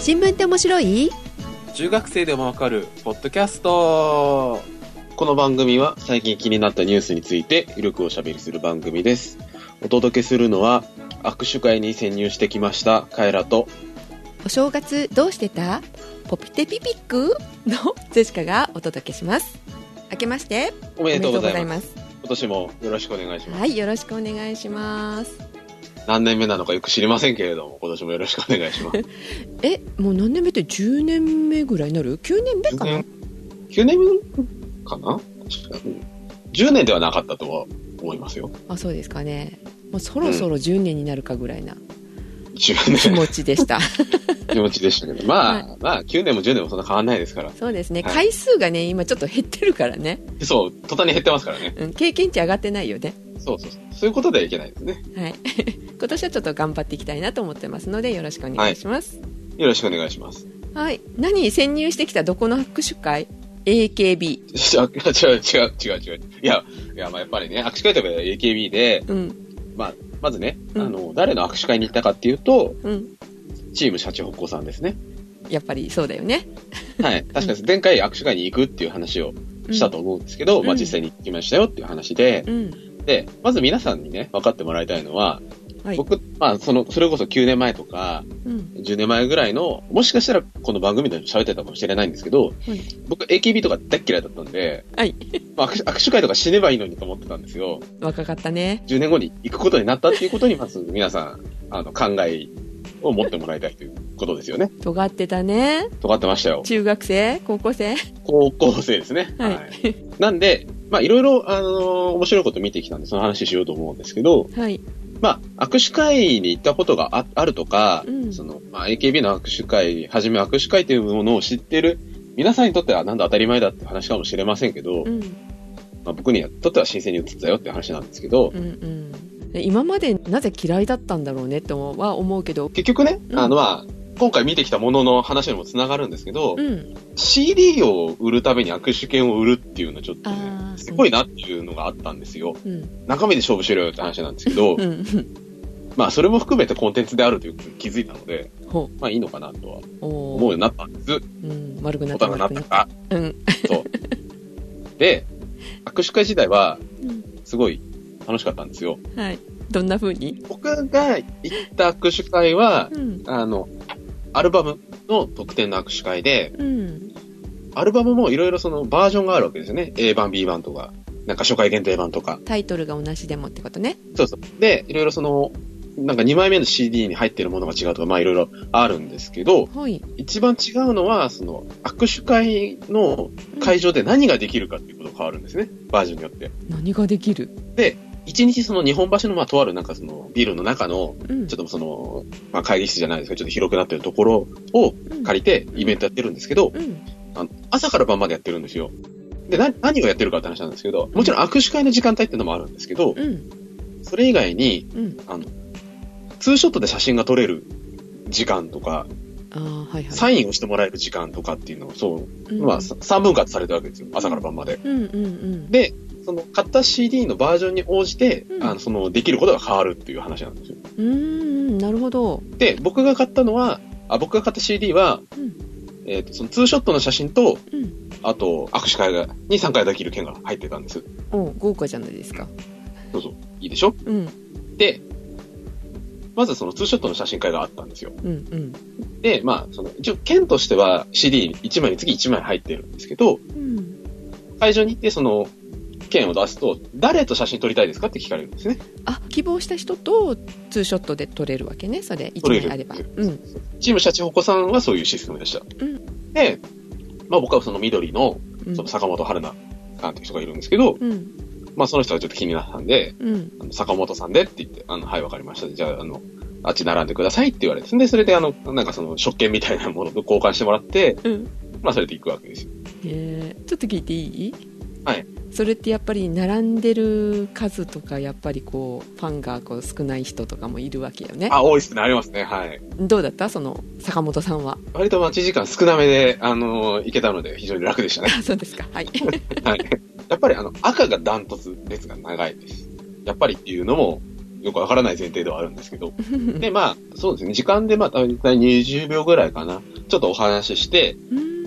新聞って面白い？中学生でもわかるポッドキャスト。この番組は最近気になったニュースについてゆるくおしゃべりする番組です。お届けするのは握手会に潜入してきましたカエラと。お正月どうしてた？ポピテピピック？のジェシカがお届けします。明けまして。おめでとうございます。す。今年もよろしくお願いします。はいよろしくお願いします何年目なのかよく知りませんけれども、今年もよろしくお願いします。えもう何年目って10年目ぐらいになる？9年目かな？9年？目かな？確かに。10年ではなかったとは思いますよ。あそうですかね。もうそろそろ10年になるかぐらいな10気年持ちでした。気持ちでしたけど。まあ、まあ、9年も10年もそんな変わんないですから。そうですね、はい。回数がね今ちょっと減ってるからね、そう、途端に減ってますからね。うん、経験値上がってないよねそうそうそう。いうことではいけないですね。はい。今年はちょっと頑張っていきたいなと思ってますのでよろしくお願いします。よろしくお願いします。はい、何潜入してきたどこの握手会？AKB 違う、違う、違う、違う、違う。いや、いや、まあやっぱりね、握手会といえば AKB で、うん。まあ、まずね、うん。あの、誰の握手会に行ったかっていうと、うん。チームシャチホコさんですね。やっぱりそうだよね。はい。確かに前回握手会に行くっていう話をしたと思うんですけど、うん。まあ実際に行きましたよっていう話で、うんで、まず皆さんにね、分かってもらいたいのは、はい。僕、まあ、その、それこそ9年前とか、うん。10年前ぐらいの、もしかしたらこの番組でも喋ってたかもしれないんですけど、はい。僕 AKB とか大っ嫌いだったんで、はい。まあ握手握手会とか死ねばいいのにと思ってたんですよ。若かったね。10年後に行くことになったっていうことに、まず皆さん、あの、考えを持ってもらいたいということですよね。尖ってたね。尖ってましたよ。中学生高校生。高校生ですね。はい。なんで、まあ、いろいろ、あのー面白いこと見てきたんで、その話しようと思うんですけど、はい。まあ、握手会に行ったことがああるとか、うん。その、まあ、AKB の握手会、はじめ握手会というものを知ってる皆さんにとってはなんだ当たり前だって話かもしれませんけど、うん。まあ、僕にとっては新鮮に映ったよって話なんですけど、うんうんで今までなぜ嫌いだったんだろうねとは思うけど。結局ね、うん。あの、まあ、今回見てきたものの話にもつながるんですけど、うん。CD を売るために握手券を売るっていうのはちょっとねすごいなっていうのがあったんですよ。うん。中身で勝負しろよって話なんですけど、うん。まあそれも含めてコンテンツであるという気づいたので、ほまあいいのかなとは思うようになったんです。うん。悪くなった。大人になった。か。うん。そう。で、握手会自体はうん。すごい楽しかったんですよ。はい。どんな風に？僕が行った握手会は、うん。あの、アルバムの特典の握手会で、うんアルバムもいろいろそのバージョンがあるわけですよね。A 版、B 版とか、なんか初回限定版とか。タイトルが同じでもってことねそうそう。で、いろいろその、なんか2枚目の CD に入ってるものが違うとか、まあいろいろあるんですけど、はい一番違うのは、その、握手会の会場で何ができるかっていうことが変わるんですね。バージョンによって。何ができる？一日その日本橋のまあとあるなんかそのビルの中の、うんちょっとその、まあ会議室じゃないですか、ちょっと広くなってるところを借りてイベントやってるんですけど、うんあの朝から晩までやってるんですよ。で、な、何をやってるかって話なんですけど、もちろん握手会の時間帯っていうのもあるんですけど、うん。それ以外に、うん。ツーショットで写真が撮れる時間とか、ああはいはい。サインをしてもらえる時間とかっていうのを、そう、うん。まあ、さ3分割されてるわけですよ。朝から晩まで。うんうんうん。で、その、買った CD のバージョンに応じて、うん。あの、その、できることが変わるっていう話なんですよ。うーんなるほど。で、僕が買ったのは、あ、僕が買った CD は、うんえっ、と、そのツーショットの写真と、うんあと、握手会が、に参加できる券が入ってたんです。お豪華じゃないですかそうそう。いいでしょ？うんで、まずそのツーショットの写真会があったんですよ。うんうんで、まあ、その、一応、券としては CD1 枚につき1枚入ってるんですけど、うん会場に行ってその、券を出すと、誰と写真撮りたいですかって聞かれるんですね。あ希望した人とツーショットで撮れるわけね。それ1撮れる。枚あれば。うん。チームシャチホコさんはそういうシステムでした。うん。で、まあ僕はその緑の、うん。その坂本春菜さんっていう人がいるんですけど、うん。まあその人がちょっと気になったんで、うん。あの坂本さんでって言って、あの、はい、わかりました。じゃあ、あの、あっち並んでくださいって言われて、で、それであの、なんかその、食券みたいなものと交換してもらって、うん。まあそれで行くわけですよ。えー。ちょっと聞いていい？はいそれってやっぱり並んでる数とかやっぱりこうファンがこう少ない人とかもいるわけよねあ、多いっすね、ありますね、はい。どうだった？その坂本さんは？割と待ち時間少なめで、あの、行けたので非常に楽でしたね。あ そうですかはい はい。やっぱりあの、赤がダントツ列が長いです。やっぱりっていうのも、よくわからない前提ではあるんですけど。で、まあ、そうですね。時間でまあ、大体20秒ぐらいかな。ちょっとお話しして、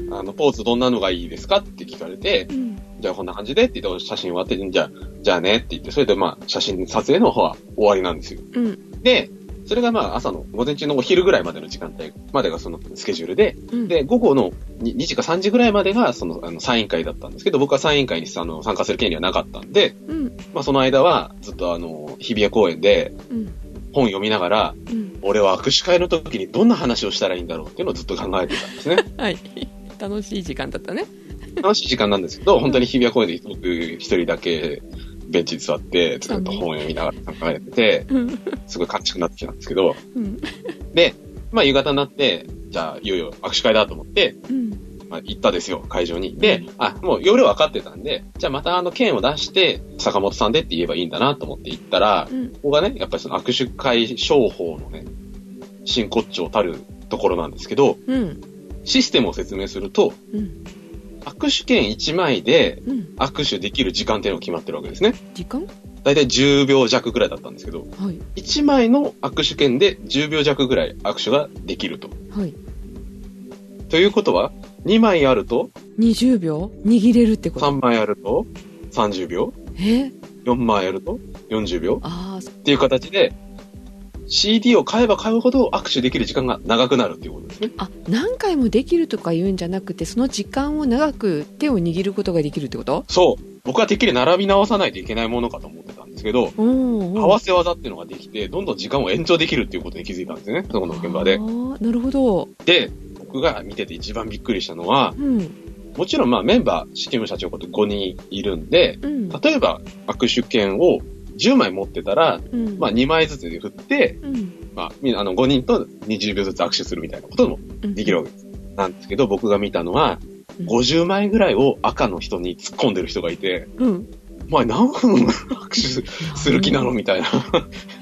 うん。あの、ポーズどんなのがいいですか？って聞かれて、うん。じゃあこんな感じでって言って写真終わって、じゃあ、じゃあねって言って、それでまあ、写真撮影の方は終わりなんですよ。うん。で、それがまあ、朝の午前中のお昼ぐらいまでの時間帯までがそのスケジュールで、うん。で、午後の 2, 2時か3時ぐらいまでが、その、あの、サイン会だったんですけど、僕はサイン会にあの参加する権利はなかったんで、うん。まあその間は、ずっとあの、日比谷公園でうん。本読みながら、うん。俺は握手会の時にどんな話をしたらいいんだろうっていうのをずっと考えてたんですね。はい。楽しい時間だったね。楽しい時間なんですけど、本当に日比谷公園で僕一人だけベンチに座って、ずっと本読みながら考えてて、うん。すごい悲しくなってきたんですけど、うん。で、まあ夕方になって、じゃあいよいよ握手会だと思って、うん。まあ、行ったですよ、会場に。で、あ、もう夜分かってたんで、じゃあまたあの券を出して、坂本さんでって言えばいいんだなと思って行ったら、うん。ここがね、やっぱりその握手会商法のね、真骨頂たるところなんですけど、うん。システムを説明すると、うん。握手券1枚でうん。握手できる時間っていうのが決まってるわけですね。時間？だいたい10秒弱ぐらいだったんですけど、はい。1枚の握手券で10秒弱ぐらい握手ができると。はい。ということは、2枚あると、20秒？握れるってこと？3枚あると30秒、え？4枚あると40秒っていう形で、CD を買えば買うほど握手できる時間が長くなるっていうことですね。あ、何回もできるとか言うんじゃなくて、その時間を長く手を握ることができるってこと？そう。僕はてっきり並び直さないといけないものかと思ってたんですけど、お合わせ技っていうのができて、どんどん時間を延長できるっていうことに気づいたんですね。そこの現場でなるほど。で、僕が見てて一番びっくりしたのは、うん。もちろんまあメンバー、チーム社長こと5人いるんで、うん。例えば握手券を10枚持ってたら、うん。まあ2枚ずつで振って、うん。まあ、あの5人と20秒ずつ握手するみたいなこともうんできるわけです。なんですけど、僕が見たのは、うん50枚ぐらいを赤の人に突っ込んでる人がいて、うん。お前何分握手する気なのみたいな。へ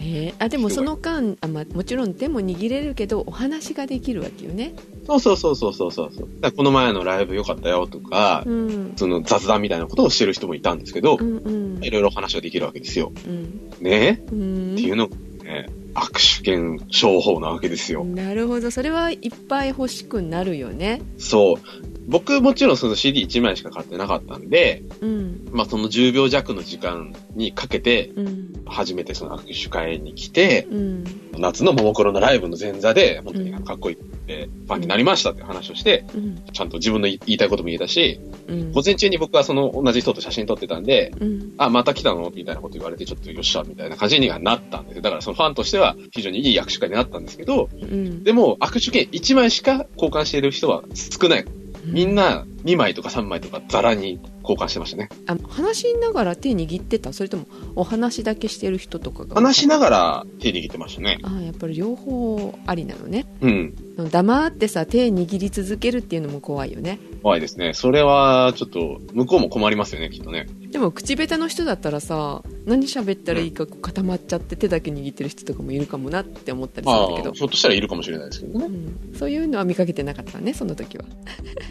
えあでもその間あ、まあ、もちろん手も握れるけどお話ができるわけよねそうそうそうそうそうそう。この前のライブ良かったよとか、うんその雑談みたいなことをしてる人もいたんですけどう、んうんいろいろ話ができるわけですよ。うんね？うんっていうのがね、握手券商法なわけですよ。なるほどそれはいっぱい欲しくなるよねそう。僕もちろんその CD1 枚しか買ってなかったんで、うん。まあその10秒弱の時間にかけて、うん。初めてその握手会に来て、うん。夏のももクロのライブの前座で、本当にかっこいいって、ファンになりましたって話をして、うん。ちゃんと自分の言いたいことも言えたし、うん。午前中に僕はその同じ人と写真撮ってたんで、うん。あ、また来たの？みたいなこと言われて、ちょっとよっしゃ、みたいな感じにはなったんですよ。だからそのファンとしては非常にいい握手会になったんですけど、うん。でも握手券1枚しか交換している人は少ない。みんな2枚とか3枚とかザラに交換してましたね。あ話しながら手握ってたそれともお話だけしてる人とかが話しながら手握ってましたね。あやっぱり両方ありなのねうん。黙ってさ手握り続けるっていうのも怖いよね怖いですね。それはちょっと向こうも困りますよね、きっとね。でも口下手の人だったらさ何喋ったらいいか固まっちゃって手だけ握ってる人とかもいるかもなって思ったりするんだけどああ、ひょっとしたらいるかもしれないですけどね。うん、そういうのは見かけてなかったねその時は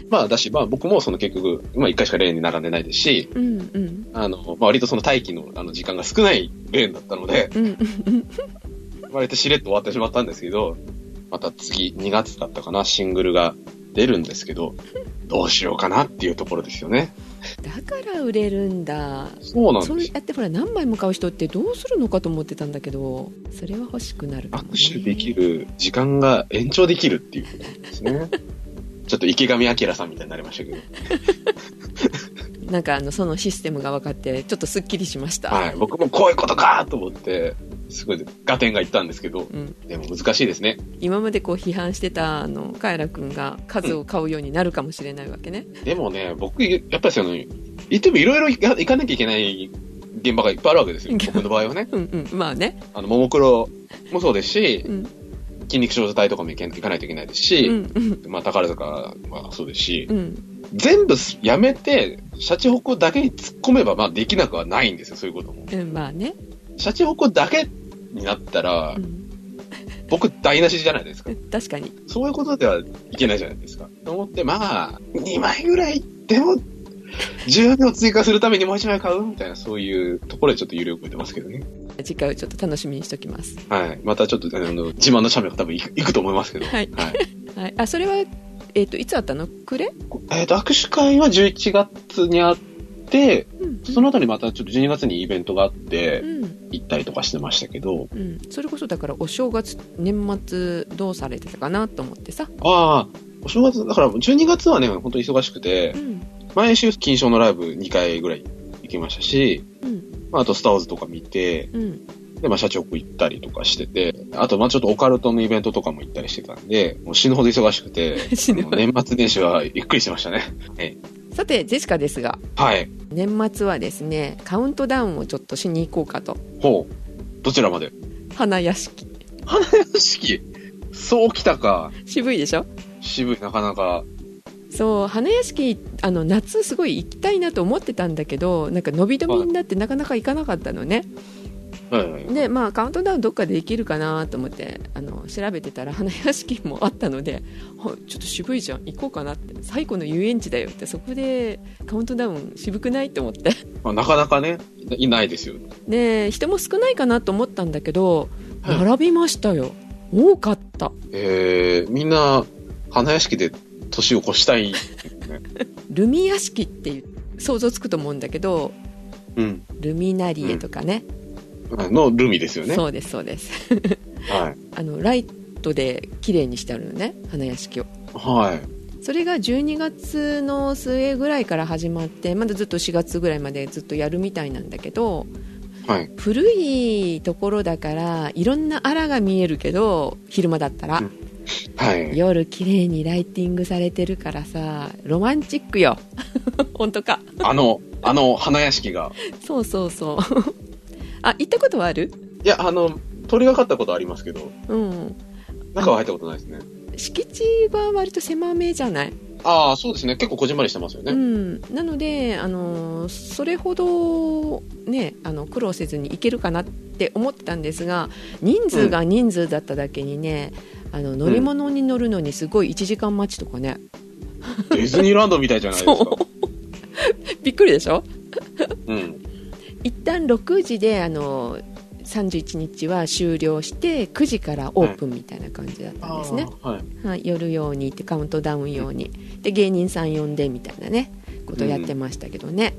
まあだし、まあ僕もその結局、まあ一回しかレーンに並んでないですし、うんうんあの、まあ割とその待機のあの時間が少ないレーンだったので、うんうん割としれっと終わってしまったんですけど、また次2月だったかな、シングルが出るんですけど、どうしようかなっていうところですよね。だから売れるんだそうなんですよ。それやってほら何枚も買う人ってどうするのかと思ってたんだけどそれは欲しくなるね、握手できる時間が延長できるっていうことですね。ちょっと池上彰さんみたいになりましたけど。なんかあのそのシステムが分かってちょっとすっきりしました、はい。僕もこういうことかと思って、すごい合点がいったんですけど、うん、でも難しいですね。今までこう批判してたあのカエラ君が数を買うようになるかもしれないわけね、でもね、僕、やっぱりその、言ってもいろいろ行か行かなきゃいけない現場がいっぱいあるわけですよ。僕の場合はね。うん、うんまあねあの、ももクロもそうですしう、ん筋肉少女隊とかも行け行かないといけないですし、うんうんまあ、宝塚はそうですし、うん全部やめて、シャチホコだけに突っ込めば、まあ、できなくはないんですよ、そういうことも。うんまあね、シャチホコだけになったらう、ん、僕、台無しじゃないですか。確かにそういうことではいけないじゃないですか。と思って、まあ、2枚ぐらいでも、10秒追加するためにもう1枚買うみたいな、そういうところでちょっと有力出ますけどね。次回をちょっと楽しみにしておきます。はい。またちょっと、あの、自慢の写メが多分行く行くと思いますけど。はい。はい。はい。あそれはえっ、といつあったの？暮れ？えっ、と、握手会は11月にあって、うん。その後にまたちょっと12月にイベントがあってう、ん。行ったりとかしてましたけど、うん、それこそだからお正月年末どうされてたかなと思ってさ、ああ、お正月、だから12月はね、本当に忙しくてう、ん。毎週金賞のライブ2回ぐらい行きましたし、うんまあ、あとスターウォーズとか見て、うん、で、まあ、社長行ったりとかしてて、あと、まあ、ちょっとオカルトのイベントとかも行ったりしてたんで、もう死ぬほど忙しくて、年末年始はゆっくりしてましたね。えさてジェシカですがはい。年末はですねカウントダウンをちょっとしに行こうかとほう。どちらまで？花屋敷花屋敷？そうきたか。渋いでしょ？渋い、なかなか。そう花屋敷あの夏すごい行きたいなと思ってたんだけどなんか伸び伸びになってなかなか行かなかったのね、はいはい。でまあカウントダウンどっかでできるかなと思ってあの調べてたら花屋敷もあったので はちょっと渋いじゃん行こうかなって。最古の遊園地だよってそこでカウントダウン渋くないと思って。まあ、なかなかね、いないですよ。で人も少ないかなと思ったんだけどはい。並びましたよ。多かった。えー、みんな、花屋敷で年を越したい、ね。ルミ屋敷っていう想像つくと思うんだけどうん。ルミナリエとかね、のルミですよね。そうですそうですはい。あのライトで綺麗にしてあるのね花屋敷をはい。それが12月の末ぐらいから始まってまだずっと4月ぐらいまでずっとやるみたいなんだけどはい。古いところだからいろんなあらが見えるけど昼間だったら、うんはい。夜綺麗にライティングされてるからさロマンチックよ 本当かあの、あの、花屋敷が。そうそうそう あ行ったことはある？いや、あの、鳥がかったことありますけど、うん中は入ったことないですね。敷地は割と狭めじゃない？ああ、そうですね。結構こじんまりしてますよね。うん、なので、あのそれほど、ね、あの苦労せずにいけるかなって思ってたんですが人数が人数だっただけにね、あの乗り物に乗るのにすごい1時間待ちとかね、ディズニーランドみたいじゃないですか。びっくりでしょ？うん。一旦6時であの31日は終了して9時からオープンみたいな感じだったんですね、はい。はい、夜用にってカウントダウン用に。で芸人さん呼んでみたいなねことやってましたけどね、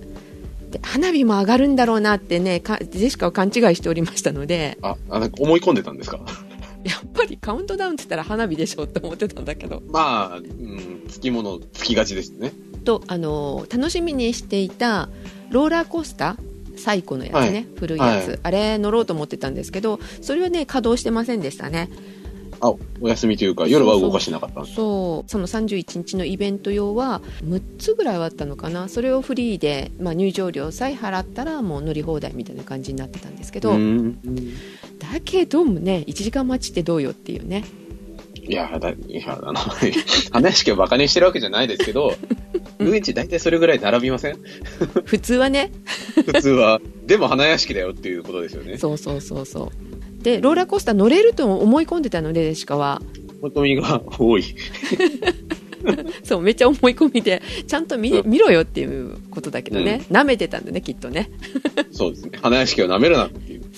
で花火も上がるんだろうなってねかジェシカは勘違いしておりましたので。あ、あ思い込んでたんですか？やっぱりカウントダウンって言ったら花火でしょって思ってたんだけど。まあ、うん、つきものつきがちですね。とあの楽しみにしていたローラーコースター最古のやつね、はい。古いやつ、はい。あれ乗ろうと思ってたんですけどそれはね稼働してませんでしたね。あ、お休みというか、夜は動かしてなかったんです。そうその31日のイベント用は6つぐらいはあったのかな。それをフリーで、まあ、入場料さえ払ったらもう乗り放題みたいな感じになってたんですけど、ん。だけどもね1時間待ちってどうよっていうねいや、だ、いや、あの、花屋敷をバカにしてるわけじゃないですけど、遊園地大体それぐらい並びません？普通はね 普通は。でも花屋敷だよっていうことですよね。そうそうそうそうでローラーコースター乗れると思い込んでたのでしかは求みが多い。そうめっちゃ思い込みでちゃんと見,、うん見ろよっていうことだけどね、舐めてたんだねきっとねそうですね。花屋敷を舐めるなっ。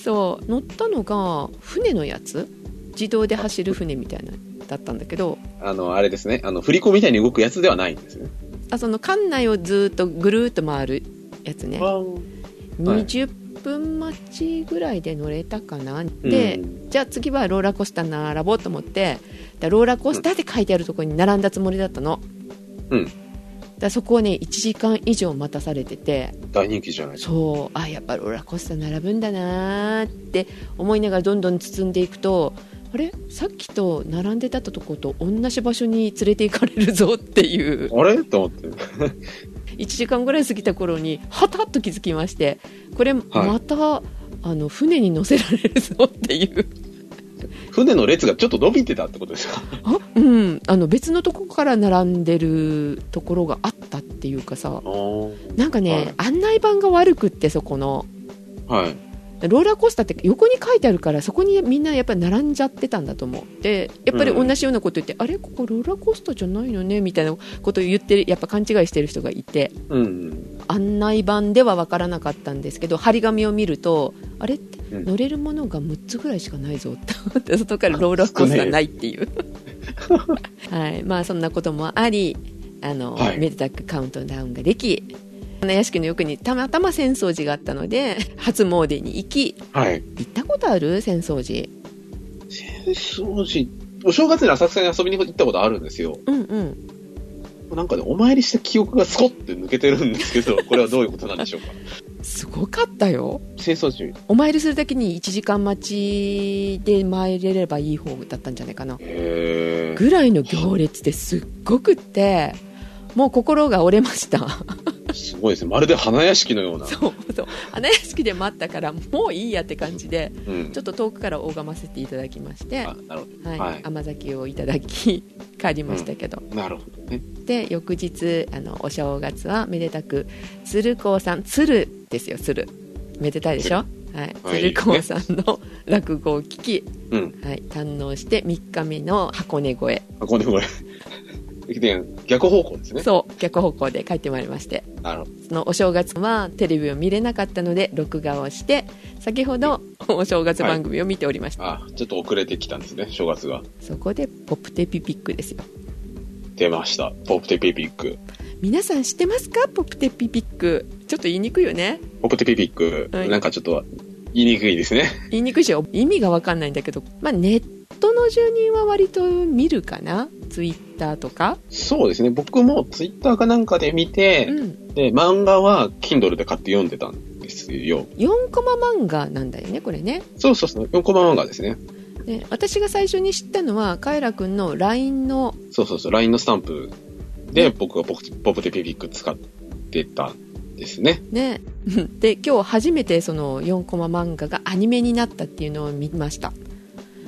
そう乗ったのが船のやつ？自動で走る船みたいなだったんだけど。あの、あれですね。あの、振り子みたいに動くやつではないんですね。あその館内をずっとぐるーっと回るやつね。はい。20分待ちぐらいで乗れたかな、でうん。じゃあ次はローラーコースター並ぼうと思ってだローラーコースターって書いてあるところに並んだつもりだったの、うんだそこをね1時間以上待たされてて大人気じゃない？ですか。そう。あやっぱローラーコースター並ぶんだなーって思いながらどんどん進んでいくとあれ？さっきと並んでたとこと同じ場所に連れて行かれるぞっていう。あれ？と思って。1時間ぐらい過ぎた頃にはたっと気づきましてこれまた、あの船に乗せられるぞっていう船の列がちょっと伸びてたってことですか？あ、うん、あの別のとこから並んでるところがあったっていうかさ。なんかね、案内板が悪くってそこの。はい。ローラーコースターって横に書いてあるからそこにみんなやっぱり並んじゃってたんだと思う。でやっぱり同じようなこと言って、あれ？ここローラーコースターじゃないのね？みたいなことを言ってるやっぱ勘違いしてる人がいて。うん。案内板では分からなかったんですけど張り紙を見るとあれ？ってうん。乗れるものが6つぐらいしかないぞって思って外からローラーコースターないっていう。はい。まあそんなこともありあの、はい。めでたくカウントダウンができ花屋敷の奥にたまたま浅草寺があったので 初詣に行きはい。行ったことある？浅草寺浅草寺、お正月に浅草に遊びに行ったことあるんですよ。うんうんなんかね、お参りした記憶がスコッて抜けてるんですけど、これはどういうことなんでしょうか？すごかったよ浅草寺。お参りするだけに1時間待ちで参れればいい方だったんじゃないかな。ぐらいの行列ですっごくってもう心が折れましたすごいですね。まるで花屋敷のような。そうそう。花屋敷で待ったからもういいやって感じでうん。ちょっと遠くから拝ませていただきまして、はい。はい。甘酒をいただき帰りましたけど、ど。なるほどね。で翌日あのお正月はめでたく鶴光さん鶴ですよ鶴。めでたいでしょ、はい、はい鶴光さんの落語を聞き、うん。はい、堪能して3日目の箱根越え。あ、これこれ。で逆方向ですね。そう逆方向で帰ってまいりましてなるほど。そのお正月はテレビを見れなかったので録画をして先ほどお正月番組を見ておりました、あ、ちょっと遅れてきたんですね、正月が。そこでポプテピピックですよ出ました。ポプテピピック。皆さん知ってますか？ポプテピピックちょっと言いにくいよねポプテピピック、はいなんかちょっと言いにくいですね。言いにくいし意味が分かんないんだけど、まあ、ネットの住人は割と見るかな？ツイッターとか、そうですね。僕もツイッターかなんかで見てう、ん、で、漫画は Kindle で買って読んでたんですよ。4コマ漫画なんだよねこれねそうそうそう。4コマ漫画ですね。で私が最初に知ったのはカエラくんの LINE のそうそうそう。LINE のスタンプでね僕がポプポプテピピック使ってたんですね。ね で今日初めてその4コマ漫画がアニメになったっていうのを見ました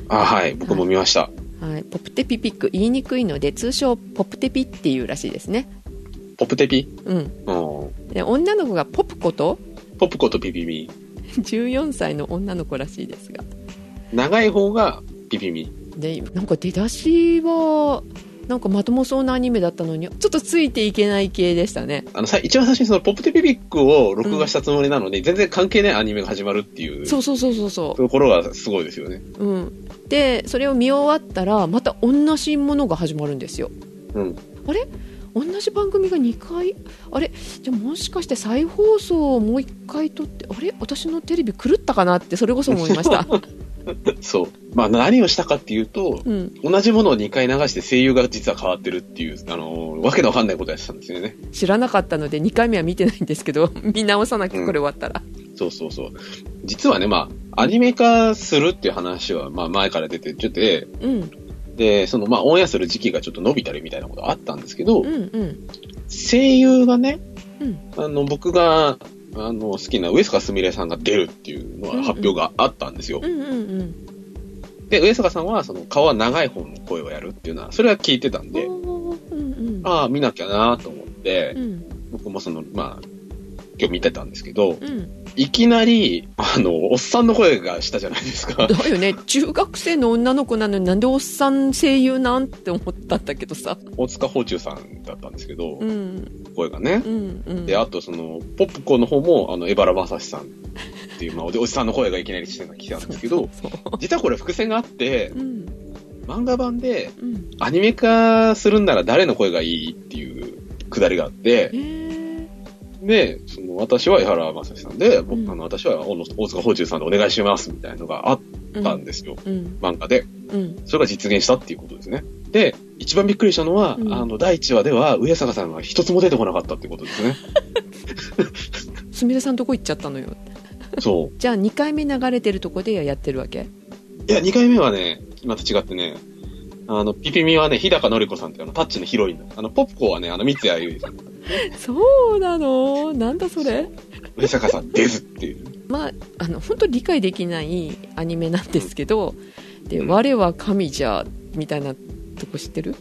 あ、はい。僕も見ました。はい、ポプテピピック言いにくいので通称ポプテピっていうらしいですねポプテピ？うんうん。で女の子がポプコと？ポプコとピピミ。14歳の女の子らしいですが長い方がピピミ。でなんか出だしはなんかまともそうなアニメだったのにちょっとついていけない系でしたね。あの、さ一番最初にそのポプテピピックを録画したつもりなのに、全然関係ないアニメが始まるっていうそうそうそうそうそところがすごいですよね。う、うん、でそれを見終わったらまた同じものが始まるんですよ。うん。あれ？同じ番組が2回？あれ？じゃあもしかして再放送をもう1回撮って？あれ？私のテレビ狂ったかなってそれこそ思いました、そう。まあ何をしたかっていうと、うん、同じものを2回流して声優が実は変わってるっていう、あの、わけのわかんないことやってたんですよね。知らなかったので2回目は見てないんですけど 見直さなきゃこれ終わったら、そうそうそう。実はね、まあ、アニメ化するっていう話は、まあ前から出てて、うん、で、その、まあ、オンエアする時期がちょっと伸びたりみたいなことあったんですけど、うんうん。声優がね、うん。あの、僕が、あの、好きな上坂すみれさんが出るっていうのは発表があったんですよ。で、上坂さんは、その、顔は長い方の声をやるっていうのは、それは聞いてたんで、うんうん。ああ、見なきゃなと思って、うん。僕もその、まあ、今日見てたんですけど、うん。いきなり、あの、おっさんの声がしたじゃないですか。だよね。中学生の女の子なのになんでおっさん声優なんて思ったんだけどさ。大塚芳忠さんだったんですけど、うん。声がね。う。んうん。で、あとその、ポップコの方も、あの、江原正史さんっていう、まあ、おじさんの声がいきなりしてきたんですけど、そうそう実はこれ伏線があってう、ん。漫画版でうん。アニメ化するんなら誰の声がいいっていうくだりがあってへ、えで、その、私は江原正史さんで、僕、うんあの、私は大塚芳忠さんでお願いしますみたいなのがあったんですよ。うん漫画で。うんそれが実現したっていうことですね。で、一番びっくりしたのは、うんあの、第1話では上坂さんが一つも出てこなかったってことですね。すみれさんどこ行っちゃったのよそう。じゃあ2回目流れてるとこでやってるわけ？いや、2回目はね、また違ってね、あの、ピピミはね、日高のり子さんっていうあの、タッチのヒロインの。あの、ポップコはね、あの、三谷由衣さん。そうなの？なんだそれ？上坂さんですっていう。まああの本当理解できないアニメなんですけど「でうん。我は神じゃ」みたいなとこ知ってる？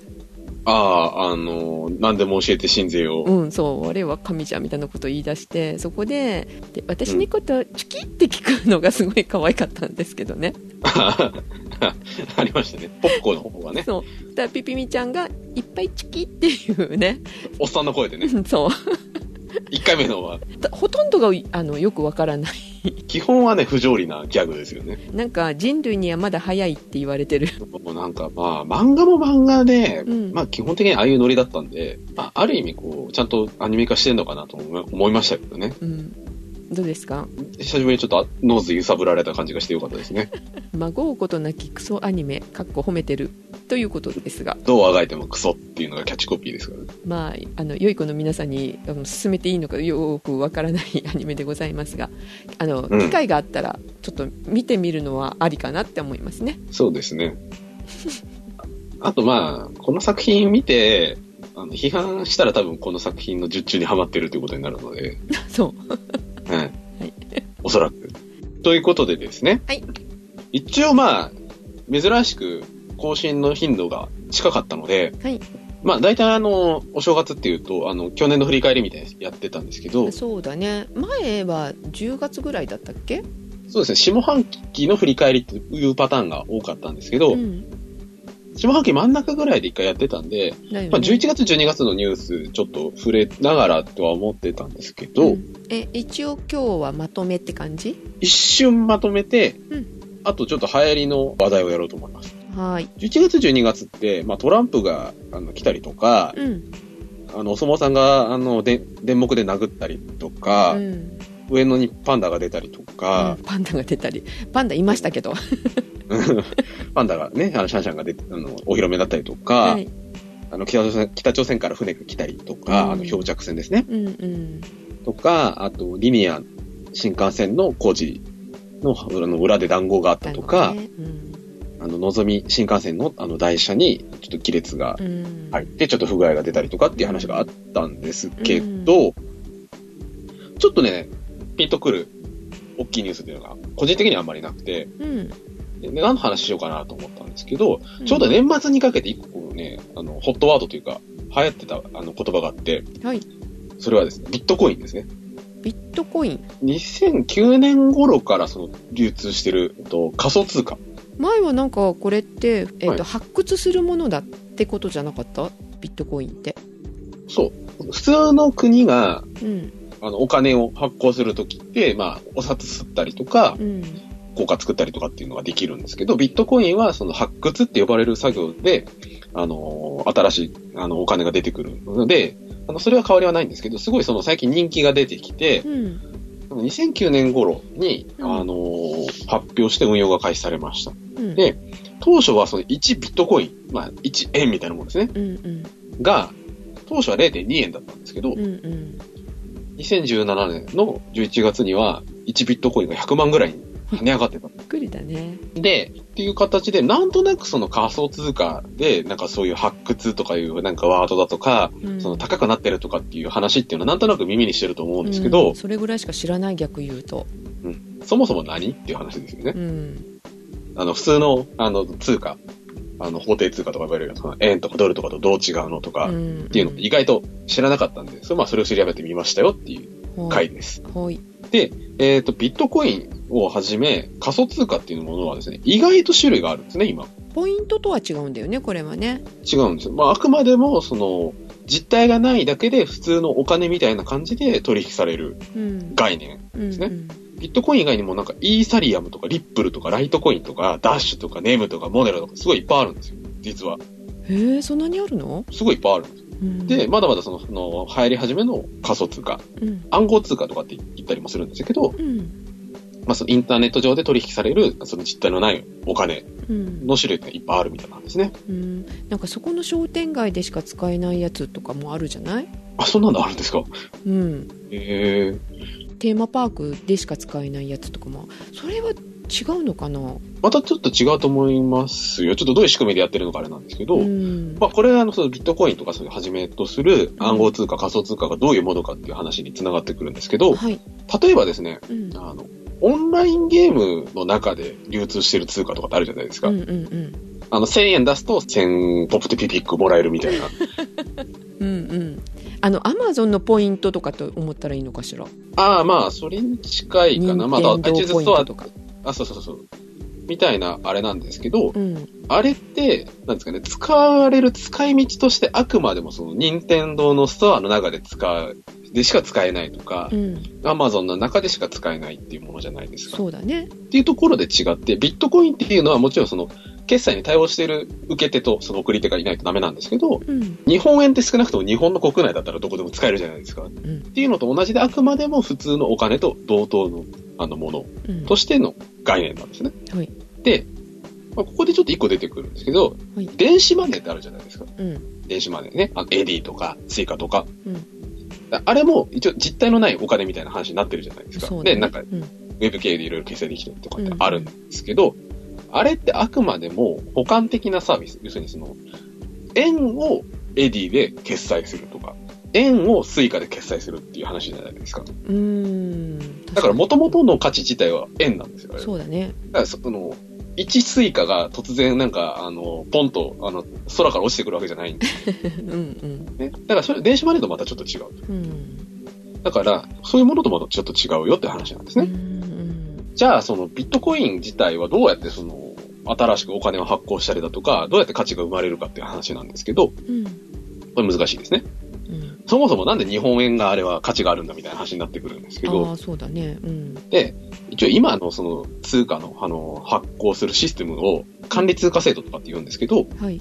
ああ、あの、何でも教えて信ぜよう。うんそう我は神じゃみたいなことを言い出してそこでで私のことチュキって聞くのがすごい可愛かったんですけどね。ありましたね。ポップコの方がね、そう。だピピミちゃんがいっぱいチュキっていうね。おっさんの声でね、そう1回目のは、ほとんどがあのよくわからない基本はね、不条理なギャグですよね。なんか人類にはまだ早いって言われてる。もうなんかまあ、漫画も漫画で、うんまあ基本的にああいうノリだったんで、まあ、ある意味こう、ちゃんとアニメ化してんのかなと思いましたけどね。うん。どうですか？久しぶりにちょっと脳髄揺さぶられた感じがしてよかったですね。紛うことなきクソアニメ、かっこ褒めてるということですが、どうあがいてもクソっていうのがキャッチコピーですからね。まあ、あの、良い子の皆さんに勧めていいのかよくわからないアニメでございますが、あの、うん機会があったら、ちょっと見てみるのはありかなって思いますね。そうですね。あとまあ、この作品見て、あの批判したら多分この作品の術中にはまってるということになるので、そう。おそらく。ということでですね。はい一応まあ、珍しく更新の頻度が近かったので、はい。まあ大体あの、お正月っていうと、あの、去年の振り返りみたいにやってたんですけど、そうだね。前は10月ぐらいだったっけ？そうですね、下半期の振り返りっていうパターンが多かったんですけど、うん。下半期真ん中ぐらいで一回やってたんで。まあ、11月、12月のニュース、ちょっと触れながらとは思ってたんですけど、うんえ、一応今日はまとめって感じ？一瞬まとめて、うんあとちょっと流行りの話題をやろうと思います。はーい。11月、12月って、まあ、トランプがあの来たりとか、うん。あの、お相撲さんが、あの、で電目で殴ったりとか、うん上野にパンダが出たりとかうん、パンダが出たり。パンダいましたけど。パンダがね、あの、シャンシャンが出て、あの、お披露目だったりとか、はい。あの北朝鮮、北朝鮮から船が来たりとか、うんあの、漂着船ですね。うんうん。とか、あと、リニア新幹線の工事のあの裏で談合があったとか、ねうんあの、のぞみ新幹線のあの台車にちょっと亀裂がうん。入って、ちょっと不具合が出たりとかっていう話があったんですけど、ちょっとね、ピンとくる大きいニュースっていうのが、個人的にはあんまりなくて、うん。で何の話しようかなと思ったんですけど、ちょうど年末にかけて一個ね、あの、ホットワードというか、流行ってたあの言葉があって、はい。それはですね、ビットコインですね。ビットコイン。2009年頃からその流通してると仮想通貨。前はなんかこれって、えっはいと発掘するものだってことじゃなかった？ビットコインって。そう。普通の国が、うん。あの、お金を発行するときって、まあ、お札吸ったりとかう、ん。硬貨作ったりとかっていうのができるんですけど、ビットコインはその発掘って呼ばれる作業で、あの、新しい、あの、お金が出てくるので、あの、それは変わりはないんですけど、すごいその最近人気が出てきて、うん。2009年頃に、うんあの、発表して運用が開始されました。うん。で当初はその1ビットコイン、まあ、1円みたいなもんですね。うんうん。が、当初は0.2円だったんですけど、うんうん。2017年の11月には1ビットコインが100万ぐらいに跳ね上がってた。びっくりだね。で、っていう形で、なんとなくその仮想通貨で、なんかそういう発掘とかいうなんかワードだとか、うんその高くなってるとかっていう話っていうのはなんとなく耳にしてると思うんですけど、うんそれぐらいしか知らない逆言うと。そもそも何っていう話ですよねう。ん。あの、普通の、あの、通貨、あの、法定通貨とか呼ばれるその円とかドルとかとどう違うのとか、っん。ていうのを意外と知らなかったんで、それまあそれを調べてみましたよっていう回です。はい。で、えっ、と、ビットコインをはじめ、仮想通貨っていうものはですね、意外と種類があるんですね、今。ポイントとは違うんだよね、これはね。違うんですよ。まあ、あくまでも、その、実体がないだけで普通のお金みたいな感じで取引されるうん。概念。うんすねビットコイン以外にもなんかイーサリアムとかリップルとかライトコインとかダッシュとかネムとかモネロとかすごいいっぱいあるんですよ。実は。へえ、そんなにあるの？すごいいっぱいあるんですよ。うんで、まだまだその、その流行り始めの仮想通貨、うん。暗号通貨とかって言ったりもするんですけど、うん。まあそのインターネット上で取引される、その実体のないお金うん。の種類っていっぱいあるみたいなんですね。うん。なんかそこの商店街でしか使えないやつとかもあるじゃない？あ、そんなのあるんですか？うん。へえ。テーマパークでしか使えないやつとかも。それは違うのかな？またちょっと違うと思いますよ。ちょっとどういう仕組みでやってるのかあれなんですけど、うん。まあこれはあの、そのビットコインとかそういうはじめとする暗号通貨、仮想通貨がどういうものかっていう話につながってくるんですけど、はい。例えばですね、うん。あの、オンラインゲームの中で流通してる通貨とかってあるじゃないですか。うんうんうん。あの、1000円出すと1000ポップテピピックもらえるみたいな。うんうん。あの、アマゾンのポイントとかと思ったらいいのかしら？ああ、まあ、それに近いかな。まあ、任天堂 iTunes ストアとか。あ、そうそうそう。みたいなあれなんですけど、うん。あれって、なんですかね、使われる使い道としてあくまでもその、任天堂のストアの中で使でしか使えないとかう、ん。Amazon の中でしか使えないっていうものじゃないですか。そうだね。っていうところで違って、ビットコインっていうのはもちろんその、決済に対応している受け手とその送り手がいないとダメなんですけど、うん。日本円って少なくとも日本の国内だったらどこでも使えるじゃないですか。っうん。ていうのと同じであくまでも普通のお金と同等のあのものうん。としての概念なんですね。はい。で、まあここでちょっと一個出てくるんですけど、はい。電子マネーってあるじゃないですか。うん。電子マネーね。AD とか Suica とか。うんああれも一応実体のないお金みたいな話になってるじゃないですか。ね。なんかうん。ウェブ系でいろいろ決済できたりとかってあるんですけど、あれってあくまでも補完的なサービス。要するにその、円をエディで決済するとか、円をスイカで決済するっていう話じゃないですか。うーん。だから元々の価値自体は円なんですよ。そうだね。だからその、1スイカが突然なんか、あの、ポンと、あの、空から落ちてくるわけじゃないんで うんうん。ね。だからそれ、電子マネーとまたちょっと違う。うん。だから、そういうものとまたちょっと違うよって話なんですね。うんうん。じゃあ、そのビットコイン自体はどうやってその、新しくお金を発行したりだとか、どうやって価値が生まれるかっていう話なんですけど、うん。これ難しいですね。うん。そもそもなんで日本円があれは価値があるんだみたいな話になってくるんですけど、ああ、そうだね。うん。で、一応今のその通貨のあの発行するシステムを管理通貨制度とかって言うんですけど、はい。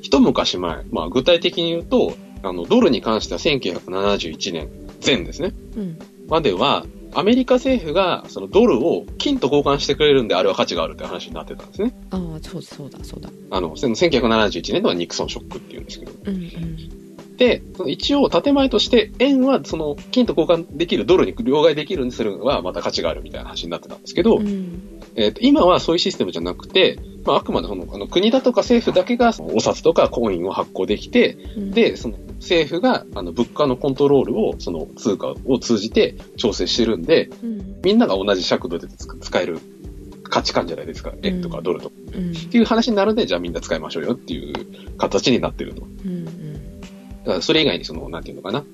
一昔前、まあ具体的に言うと、あの、ドルに関しては1971年前ですね。うん。までは、アメリカ政府がそのドルを金と交換してくれるんであれは価値があるって話になってたんですね。ああ、そうそうだ、そうだ。あの、その1971年のはニクソンショックっていうんですけど。うんうん。で、その一応建前として円はその金と交換できるドルに両替できるんにするのはまた価値があるみたいな話になってたんですけど、うん。えっ、と、今はそういうシステムじゃなくて、まあ、あくまでその、あの、国だとか政府だけがお札とかコインを発行できて、うん、で、その政府が、あの、物価のコントロールを、その通貨を通じて調整してるんで、うん。みんなが同じ尺度でつ使える価値観じゃないですか。円とかドルとか。うん。っていう話になるんで、じゃあみんな使いましょうよっていう形になってると。うん。だからそれ以外にその、なんていうのかな。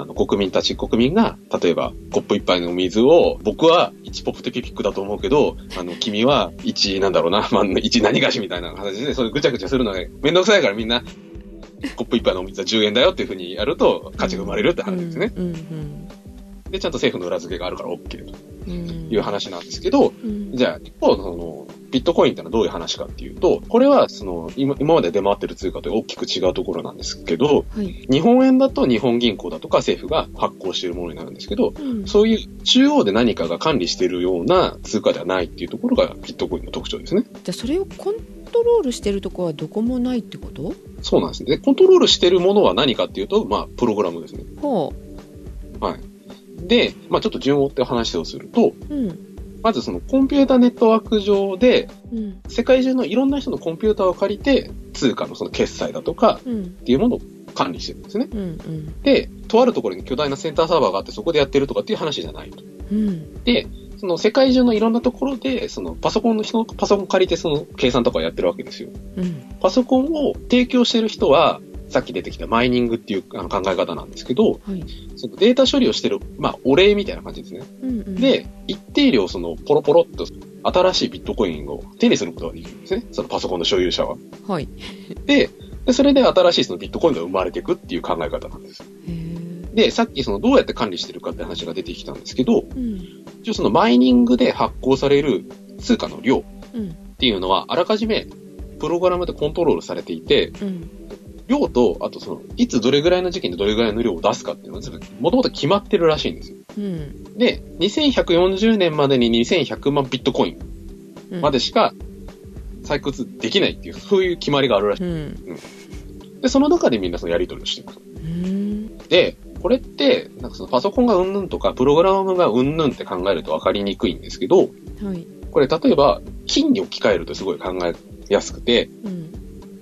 あの、国民たち、国民が、例えば、コップ一杯のお水を、僕は1ポップテピピックだと思うけど、あの、君は1、なんだろうな、まあ、1何菓子みたいな形で、それぐちゃぐちゃするのがめんどくさいからみんな、コップ一杯のお水は10円だよっていうふうにやると、価値が生まれるって話ですね。うん。うん。で、ちゃんと政府の裏付けがあるから OK とうん。いう話なんですけど、うん。じゃあ、一方、その、ビットコインってのはどういう話かっていうと、これは、その、今今まで出回ってる通貨と大きく違うところなんですけど、はい。日本円だと日本銀行だとか政府が発行しているものになるんですけど、うん。そういう中央で何かが管理しているような通貨ではないっていうところがビットコインの特徴ですね。じゃあそれをコントロールしてるとこはどこもないってこと？そうなんですね。で、コントロールしているものは何かっていうと、まあ、プログラムですね。ほで、まあ、ちょっと順を追って話をすると、う。うん。まずそのコンピュータネットワーク上で、うん。世界中のいろんな人のコンピューターを借りて、通貨のその決済だとかうん。っていうものを管理してるんですね。うん。うん。で、とあるところに巨大なセンターサーバーがあってそこでやってるとかっていう話じゃないと。うん。で、その世界中のいろんなところで、そのパソコンの人のパソコン借りてその計算とかをやってるわけですよ。うん。パソコンを提供してる人は、さっき出てきたマイニングっていうあの考え方なんですけど、はい。そのデータ処理をしてる、まあ、お礼みたいな感じですね。うん。うん、で、一定量そのポロポロっと新しいビットコインを手にすることができるんですね。そのパソコンの所有者は。はい。で、でそれで新しいそのビットコインが生まれていくっていう考え方なんです。で、さっきそのどうやって管理してるかって話が出てきたんですけど、うん。一応そのマイニングで発行される通貨の量っうん。ていうのはあらかじめプログラムでコントロールされていて、うん。量と、あとその、いつどれぐらいの時期にどれぐらいの量を出すかっていうのは全部、もともと決まってるらしいんですよ。うん。で、2140年までに2100万ビットコインうん。までしか採掘できないっていう、そういう決まりがあるらしうん。い。で、その中でみんなそのやり取りをしていくと。うん。で、これって、なんかそのパソコンがうんぬんとか、プログラムがうんぬんって考えると分かりにくいんですけど、はい。これ例えば、金に置き換えるとすごい考えやすくて、うん。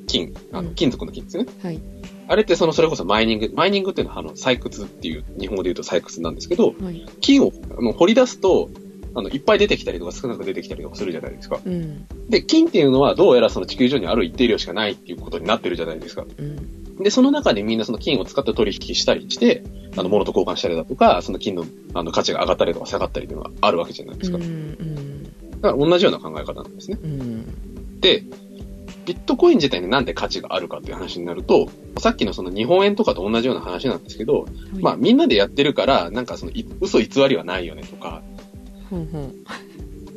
金、あの、うん金属の金ですね。はい。あれってその、それこそマイニング、マイニングっていうのはあの、採掘っていう、日本語で言うと採掘なんですけど、はい。金をあの掘り出すと、あの、いっぱい出てきたりとか少なく出てきたりとかするじゃないですか。うん。で、金っていうのはどうやらその地球上にある一定量しかないっていうことになってるじゃないですか。うん。で、その中でみんなその金を使って取引したりして、あの、物と交換したりだとか、その金のあの価値が上がったりとか下がったりっていうのがあるわけじゃないですか。うん。うん。だから同じような考え方なんですね。うん。で、ビットコイン自体になんで価値があるかっていう話になると、さっきのその日本円とかと同じような話なんですけど、まあみんなでやってるから、なんかそのい嘘偽りはないよねとか、ほんほん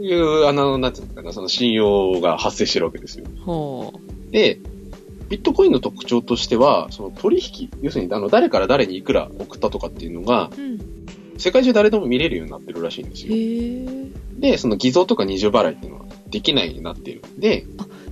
いう、あの、なんていうのかな、その信用が発生してるわけですよ。ほで、ビットコインの特徴としては、その取引、要するにあの誰から誰にいくら送ったとかっていうのが、う。うん。世界中誰でも見れるようになってるらしいんですよ。で、その偽造とか二重払いっていうのはできないようになっているんで、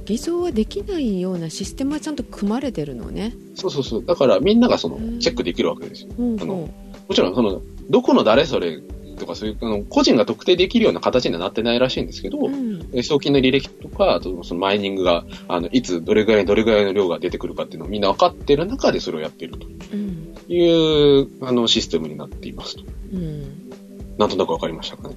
偽造はできないようなシステムはちゃんと組まれてるのね。そうそうそう。だからみんながそのうんチェックできるわけですよ。ほうほあのもちろんその、どこの誰それとかそういう、あの、個人が特定できるような形にはなってないらしいんですけど、う。うん。え送金の履歴とか、あとそのマイニングが、あの、いつどれぐらいどれぐらいの量が出てくるかっていうのをみんな分かってる中でそれをやっているとうん。いう、あの、システムになっていますと。うん。なんとなく分かりましたかね。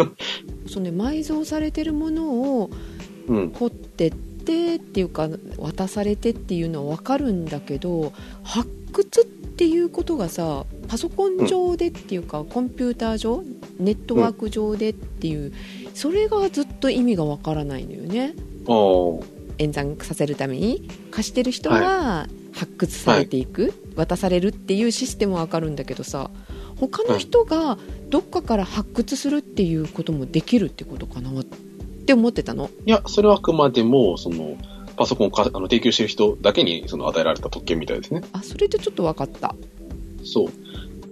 そのね埋蔵されてるものをうん。掘ってってっていうか渡されてっていうのは分かるんだけど発掘っていうことがさパソコン上でっていうか、コンピューター上ネットワーク上でっていう、それがずっと意味が分からないのよね。演算させるために。貸してる人は発掘されていく、渡されるっていうシステムは分かるんだけどさ他の人がどっかから発掘するっていうこともできるってことかな。って思ってたの？いや、それはあくまでも、その、パソコンをかあの提供してる人だけにその与えられた特権みたいですね。あそれでちょっと分かったそう。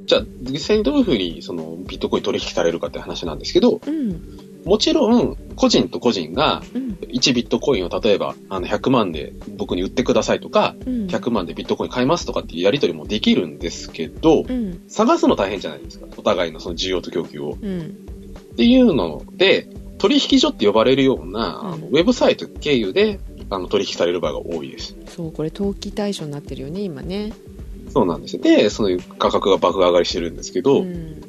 じゃあ、実際にどういうふうにそのビットコイン取引されるかって話なんですけど、うんもちろん、個人と個人がうん1ビットコインを例えばあの100万で僕に売ってくださいとか、うん100万でビットコイン買いますとかっていうやり取りもできるんですけど、うん探すの大変じゃないですか。お互いのその需要と供給を。うんっていうので、取引所って呼ばれるような、あのうんウェブサイト経由であの取引される場合が多いです。そうこれ登記対象になってるよね今ねそうなんですよ。で、その価格が爆上がりしてるんですけど、ん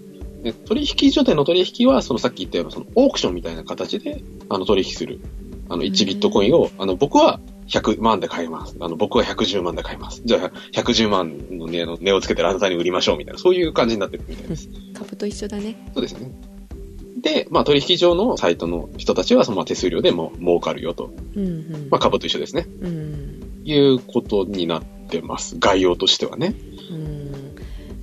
で取引所での取引は、そのさっき言ったようなそのオークションみたいな形で、あの取引する。あの1ビットコインを、あの僕は100万で買います。あの僕は110万で買います。じゃあ110万の値の値をつけてあなたに売りましょうみたいな、そういう感じになってるみたいです。株と一緒だねそうですね。で、まあ取引所のサイトの人たちはそのまあ手数料でも儲かるよと。うんうんまあ株と一緒ですね。うんいうことになってます。概要としてはね。うん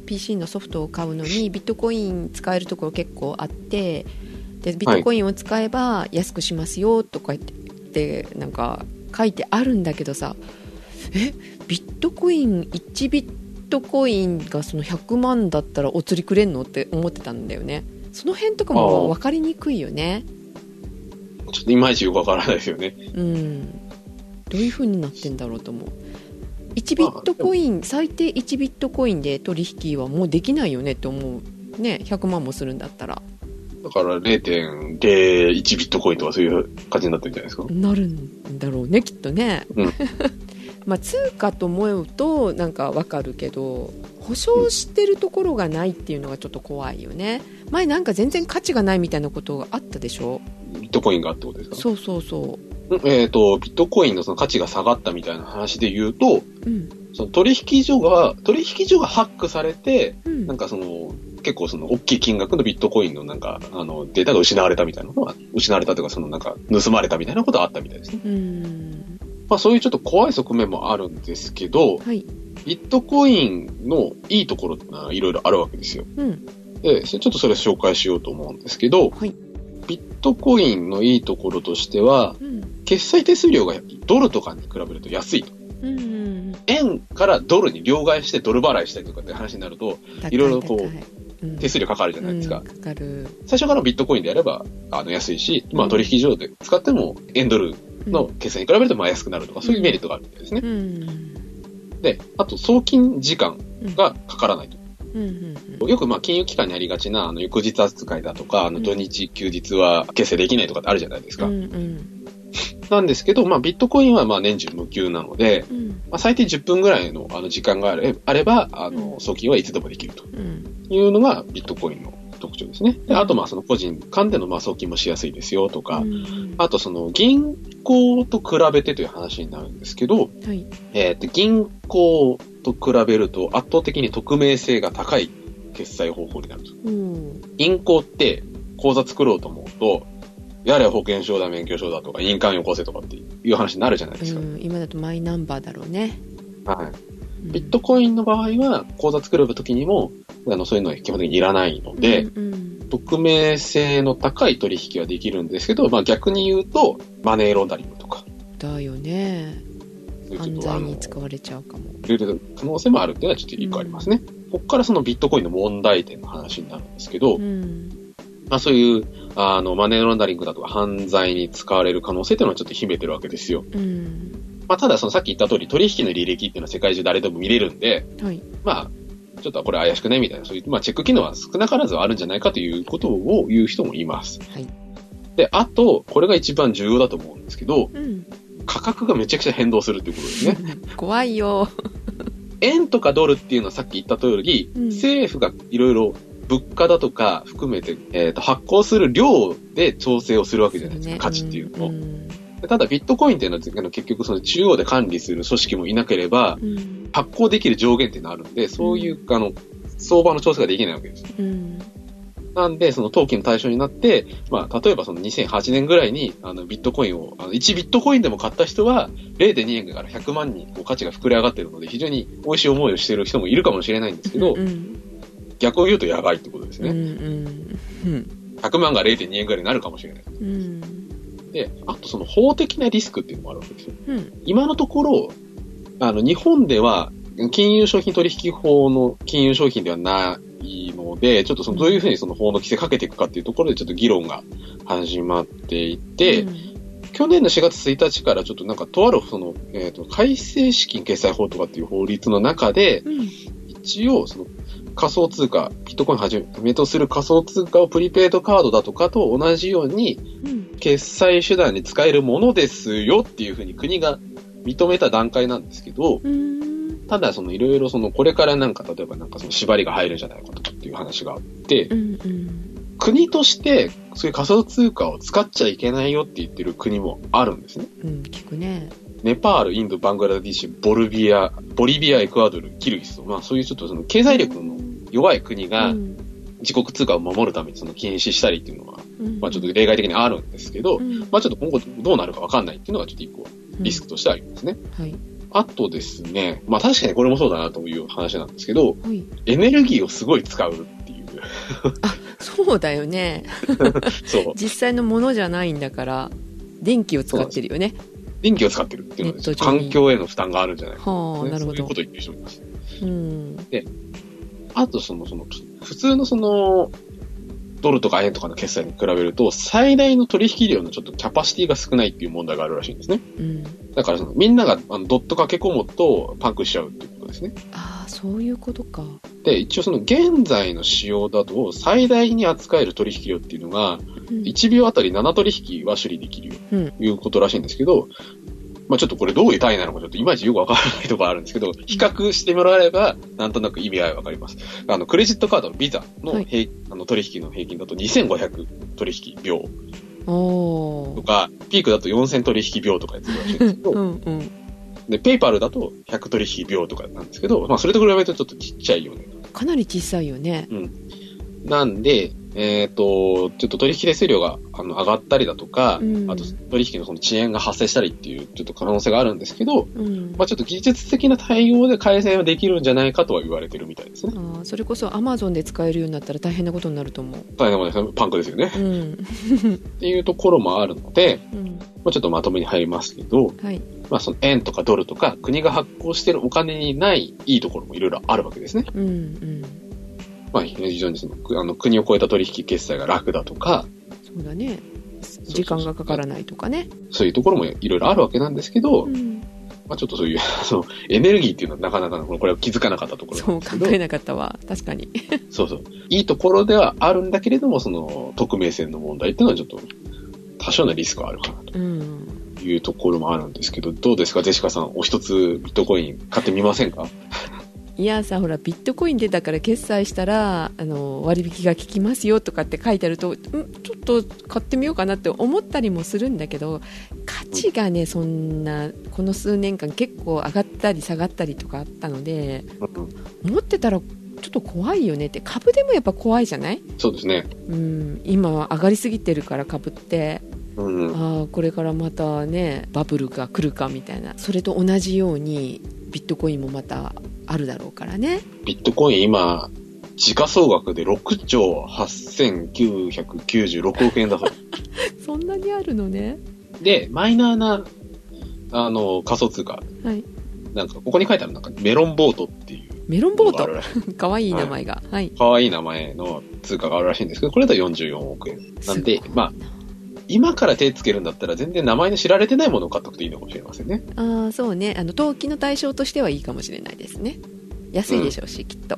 PC のソフトを買うのに ビットコイン使えるところ結構あってでビットコインを使えば安くしますよとか言ってなんか書いてあるんだけどさえ？ビットコイン1ビットコインがその100万だったらお釣りくれんの？って思ってたんだよねその辺とかも分かりにくいよね。ちょっといまいちよくわからないですよね。うん。どういう風になってんだろうと思う。1ビットコイン最低1ビットコインで取引はもうできないよねって思う。ね100万もするんだったら。だから0.01ビットコインとかそういう感じになってるんじゃないですか？なるんだろうねきっとね、うん。まあ通貨と思うとなんかわかるけど保証してるところがないっていうのがちょっと怖いよね。前なんか全然価値がないみたいなことがあったでしょ？ビットコインがってことです。かそうそうそう。んえっ、と、ビットコインのその価値が下がったみたいな話で言うと、ううん。その取引所が、取引所がハックされて、うん。なんかその、結構その大きい金額のビットコインのなんか、あの、データが失われたみたいなのは、失われたというか、そのなんか、盗まれたみたいなことはあったみたいですね。うん。まあそういうちょっと怖い側面もあるんですけど、はいビットコインのいいところってのはいろいろあるわけですよ。うん。で、ちょっとそれ紹介しようと思うんですけど、はい。ビットコインのいいところとしては、うん。決済手数料がドルとかに比べると安いと。うんうん円からドルに両替してドル払いしたりとかって話になると、いろいろこう手数料かかるじゃないですか。うん、かかる。最初からビットコインでやれば、あの、安いし、まあ取引所で使っても円ドルの決済に比べるとまあ安くなるとか、そういうメリットがあるみたいですね。う。んで、あと送金時間がかからないと。うんうんよくまあ金融機関にありがちな、あの、翌日扱いだとか、あの、土日、休日は決済できないとかってあるじゃないですか。うんうん。なんですけど、まあビットコインはまあ年中無休なので、うん。まあ最低10分ぐらいのあの時間があれば、あうの、送金はいつでもできるとうん。いうのがビットコインの特徴ですね。で、あとまあその個人間でのまあ送金もしやすいですよとか、うんあとその銀行と比べてという話になるんですけど、はいえっ、と、銀行と比べると圧倒的に匿名性が高い決済方法になると。うん銀行って口座作ろうと思うと、やれ保険証だ、免許証だとか、印鑑よこせとかっていう話になるじゃないですか。うん、今だとマイナンバーだろうね。はい。うんビットコインの場合は、口座作る時にも、あの、そういうのは基本的にいらないので、うんうん匿名性の高い取引はできるんですけど、まあ逆に言うと、マネーロンダリングとか、だよね。犯罪に使われちゃうかも。いろいろ可能性もあるっていうのはちょっと一個ありますね。ここからそのビットコインの問題点の話になるんですけど、うん。まあそういう、あの、マネーロンダリングだとか犯罪に使われる可能性っていうのはちょっと秘めてるわけですよ。うん。まあただそのさっき言った通り取引の履歴っていうのは世界中誰でも見れるんで、はい。まあ、ちょっとこれ怪しくね？みたいな、そういう、まあチェック機能は少なからずはあるんじゃないかということを言う人もいます。はい。で、あと、これが一番重要だと思うんですけど、うん。価格がめちゃくちゃ変動するっていうことですね。怖いよ。円とかドルっていうのはさっき言った通り、うん政府がいろいろ物価だとか含めて、えーと発行する量で調整をするわけじゃないですか、価値っていうのを、んでただビットコインっていうのは結局その中央で管理する組織もいなければうん。発行できる上限っていうのがあるんで、そういう、あの、相場の調整ができないわけです。うん。なんで、その登記の対象になって、まあ、例えばその2008年ぐらいに、あの、ビットコインを、あの、1ビットコインでも買った人は、0.2円から100万にこう価値が膨れ上がってるので、非常に美味しい思いをしている人もいるかもしれないんですけど、うん。逆を言うとやばいってことですうん。うね。ん。うん。100万が0.2円ぐらいになるかもしれない。うん。で、あとその法的なリスクっていうのもあるわけですよ。うん。今のところ、あの、日本では、金融商品取引法の金融商品ではないので、ちょっとそのどういうふうにその法の規制かけていくかっていうところでちょっと議論が始まっていて、去年の4月1日からちょっとなんかとあるその、えっ、と、改正資金決済法とかっていう法律の中で、うん。一応その仮想通貨、ビットコインをはじめとする仮想通貨をプリペイドカードだとかと同じようにうん。決済手段に使えるものですよっていうふうに国が認めた段階なんですけど、うん。ただそのいろいろそのこれからなんか例えばなんかその縛りが入るんじゃないかとかっていう話があって。国としてそういう仮想通貨を使っちゃいけないよって言ってる国もあるんですね。うん。聞くね。ネパール、インド、バングラディッシュ、ボルビア、ボリビア、エクアドル、キルギスと、まあそういうちょっとその経済力の弱い国がうん。自国通貨を守るためにその禁止したりっていうのは、うんまあちょっと例外的にあるんですけど、うんまあちょっと今後どうなるかわかんないっていうのがちょっと一個リスクとしてありますね。はい。あとですね、まあ確かにこれもそうだなという話なんですけど、はい。エネルギーをすごい使うっていう。そうだよね。そう。実際のものじゃないんだから、電気を使ってるよね。電気を使ってるっていうのはネット上に環境への負担があるんじゃないか、はあ、なるほどそういうこ。とを言ってる人もいます。うん。あとその、その、普通のその、ドルとか円とかの決済に比べると、最大の取引量のちょっとキャパシティが少ないっていう問題があるらしいんですね。うん。だからその、みんながあのドット駆け込むとパンクしちゃうっていうことですね。ああ、そういうことか。で、一応その現在の仕様だと、最大に扱える取引量っていうのが、うん。1秒あたり7取引は処理できるいうことらしいんですけど、まあちょっとこれどういう単位なのかちょっといまいちよくわからないところあるんですけど、比較してもらえれば、なんとなく意味合いわかります。あの、クレジットカードのビザの平、あの取引の平均だと2500取引秒。とか、ピークだと4000取引秒とかやってるらしいんですけど、うんうん。で、ペイパルだと100取引秒とかなんですけど、まあそれと比べるとちょっとちっちゃいよね。かなり小さいよね。なんで、えっ、と、ちょっと取引手数料があの上がったりだとか、うんあと取引のその遅延が発生したりっていうちょっと可能性があるんですけど、うん。まあちょっと技術的な対応で改善はできるんじゃないかとは言われてるみたいですね。あーそれこそアマゾンで使えるようになったら大変なことになると思う。大変なことですねパンクですよね。うん。っていうところもあるので、うん。まあちょっとまとめに入りますけど、はい。まあその円とかドルとか国が発行してるお金にないいいところもいろいろあるわけですね。うんうん。まあ非常にそのくあの国を超えた取引決済が楽だとか、そうだね。時間がかからないとかね。そういうところもいろいろあるわけなんですけど、うん。まあちょっとそういう、そのエネルギーっていうのはなかなかこれは気づかなかったところなそう考えなかったわ。確かに。そうそう。いいところではあるんだけれども、その匿名性の問題っていうのはちょっと多少なリスクはあるかなうん。というところもあるんですけど、どうですか、ジェシカさん、お一つビットコイン買ってみませんか？いやさほらビットコイン出たから決済したらあの割引が効きますよとかって書いてあるとんちょっと買ってみようかなって思ったりもするんだけど価値がねそんなこの数年間結構上がったり下がったりとかあったので持ってたらちょっと怖いよねって株でもやっぱ怖いじゃない、そうですね。うん、今は上がりすぎてるから株ってうん。ああこれからまたねバブルが来るかみたいなそれと同じようにビットコインもまたあるだろうからね。ビットコイン今、時価総額で6兆8996億円だそう そんなにあるのね。で、マイナーな、あの、仮想通貨。はい。なんか、ここに書いてある、なんか、メロンボートっていう。メロンボー。ト？かわい。い名前が。はい、かわいい名前の通貨があるらしいんですけど、これだと44億円。なんで、まあ、今から手つけるんだったら全然名前の知られてないものを買っとくといいのかもしれませんね。ああそうねあの投機の対象としてはいいかもしれないですね安いでしょうし、きっと、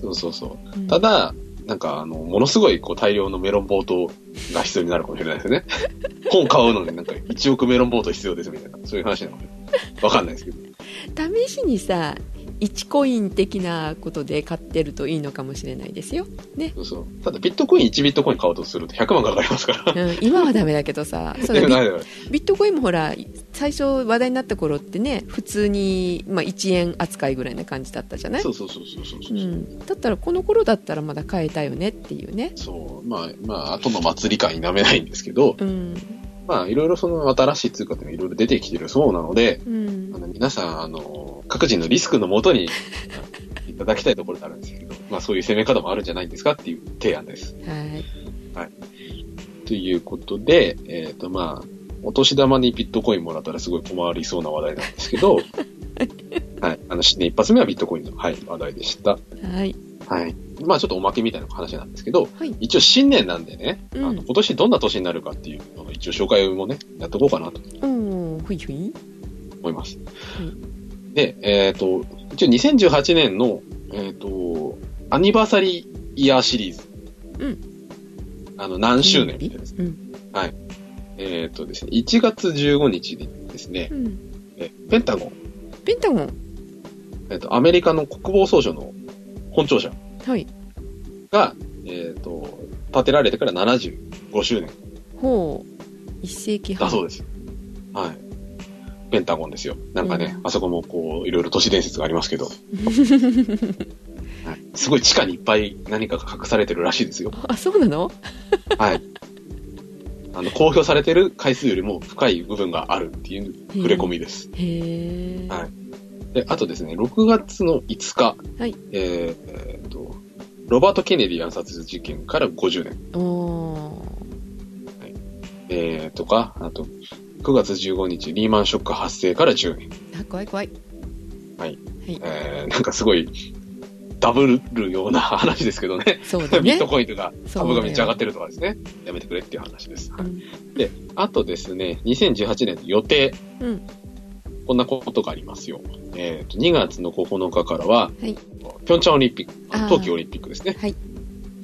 そうそうそう。うんただ、なんか、あの、ものすごい、こう、大量のメロンボートが必要になるかもしれないですね。本買うのになんか、1億メロンボート必要ですみたいな、そういう話なのかなわかんないですけど。試しにさ1コイン的なことで買ってるといいのかもしれないですよ、そうそう。ただ、ビットコイン1ビットコイン買おうとすると100万かかりますから。うん、今はダメだけどさ。そビビットコインもほら最初話題になった頃ってね普通に、まあ、1円扱いぐらいな感じだったじゃない？そうそうそうそうそうそう。う。ん、だったらこの頃だったらまだ買えたよねっていうね。そう。まあ、まあ、後の祭り感否めないんですけど、うんまあ、いろいろその新しい通貨っていうのがいろいろ出てきてるそうなので、うんあの皆さん、あの、各人のリスクのもとにいただきたいところであるんですけど、まあそういう攻め方もあるんじゃないんですかっていう提案です。はいということで、えっ、とまあ、お年玉にビットコインもらったらすごい困りそうな話題なんですけど、はい。あの、新年一発目はビットコインの、はい、話題でした。はいはい。まあちょっとおまけみたいな話なんですけど、はい。一応新年なんでね、うん。あの今年どんな年になるかっていうのの一応紹介もね、やっとこうかなと。うんふいふい。思います。で、えっ、と、一応2018年の、えっ、と、アニバーサリーイヤーシリーズ。うん。あの、何周年みたいです。うん。えっ、とですね、1月15日にですねう、ん。えペンタゴン、ペンタゴン。えっ、と、アメリカの国防総省の本庁舎はいが、えっ、と、建てられてから75周年ほう一世紀半だそうです。はい。ペンタゴンですよ。なんかね、うんあそこもこう、いろいろ都市伝説がありますけど、はい、すごい地下にいっぱい何かが隠されてるらしいですよ。あそうなの？はい。あの、公表されてる回数よりも深い部分があるっていう触れ込みです。へえはいで、あとですね、6月の5日、はい。えーえーと、ロバート・ケネディ暗殺事件から50年、おー。えー、とか、あと、9月15日、リーマンショック発生から10年。あ怖い怖い。はい。はい。えー、なんかすごい、ダブるような 話ですけどね。そうだビッねトコインとか株がめっちゃ上がってるとかですね。やめてくれっていう話です。はい。うん。で、あとですね、2018年の予定、うんこんなことがありますよ。えっ、と、2月の9日からは、はいピョンチャンオリンピック、冬季オリンピックですね。はい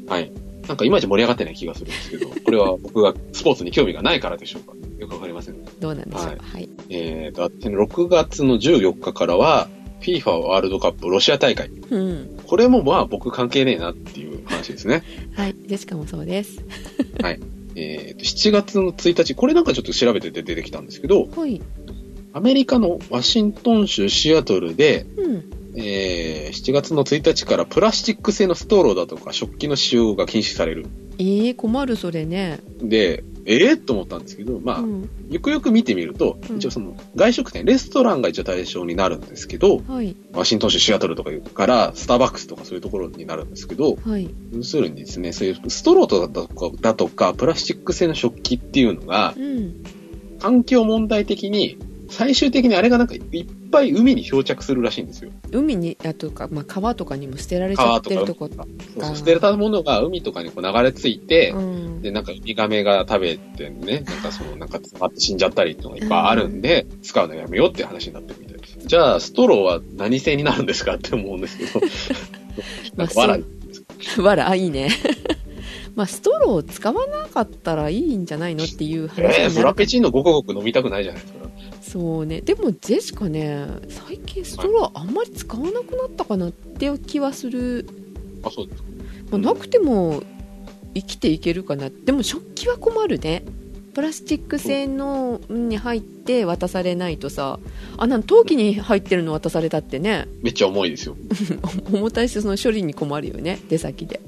はい。なんかいまいち盛り上がってない気がするんですけど、これは 僕がスポーツに興味がないからでしょうか？よくわかりません。どうなんでしょうはいはいえっ、と、あと6月の14日からは、FIFA ワールドカップロシア大会。うんこれもまあ僕関係ねえなっていう話ですね。はいジェシカもそうですえっ、と、7月の1日、これなんかちょっと調べてて出てきたんですけど、はいアメリカのワシントン州シアトルで、うん。えー7月の1日からプラスチック製のストローだとか食器の使用が禁止される。えー、困るそれね。で、ええー、と思ったんですけど、まあ、うん。よくよく見てみると、うん。一応その外食店、レストランが一応対象になるんですけど、はい。ワシントン州シアトルとかからスターバックスとかそういうところになるんですけど、はい。要するにですね、そういうストローとだとかだとか、プラスチック製の食器っていうのが、うん。環境問題的に、最終的にあれがなんかいっぱい海に漂着するらしいんですよ。海にあとか、まあ、川とかにも捨てられちゃってるとこそうそう捨てたものが海とかにこう流れ着いて、うんで、なんかウミガメが食べてね、なんかその、なんか詰まって死んじゃったりっていっぱいあるんで、使うのやめようっていう話になってるみたいです。じゃあ、ストローは何製になるんですかって思うんですけど。なんか笑いわらあいいね まあストローを使わなかったらいいんじゃないのっていう話えー、フラペチーノごくごく飲みたくないじゃないですか。そうねでもジェシカね最近ストローあんまり使わなくなったかなっていう気はする、あ、そうですか。まあ、なくても生きていけるかなでも食器は困るねプラスチック製のに入って渡されないとさあなん陶器に入ってるの渡されたってねめっちゃ重いですよ。重たいしその処理に困るよね出先で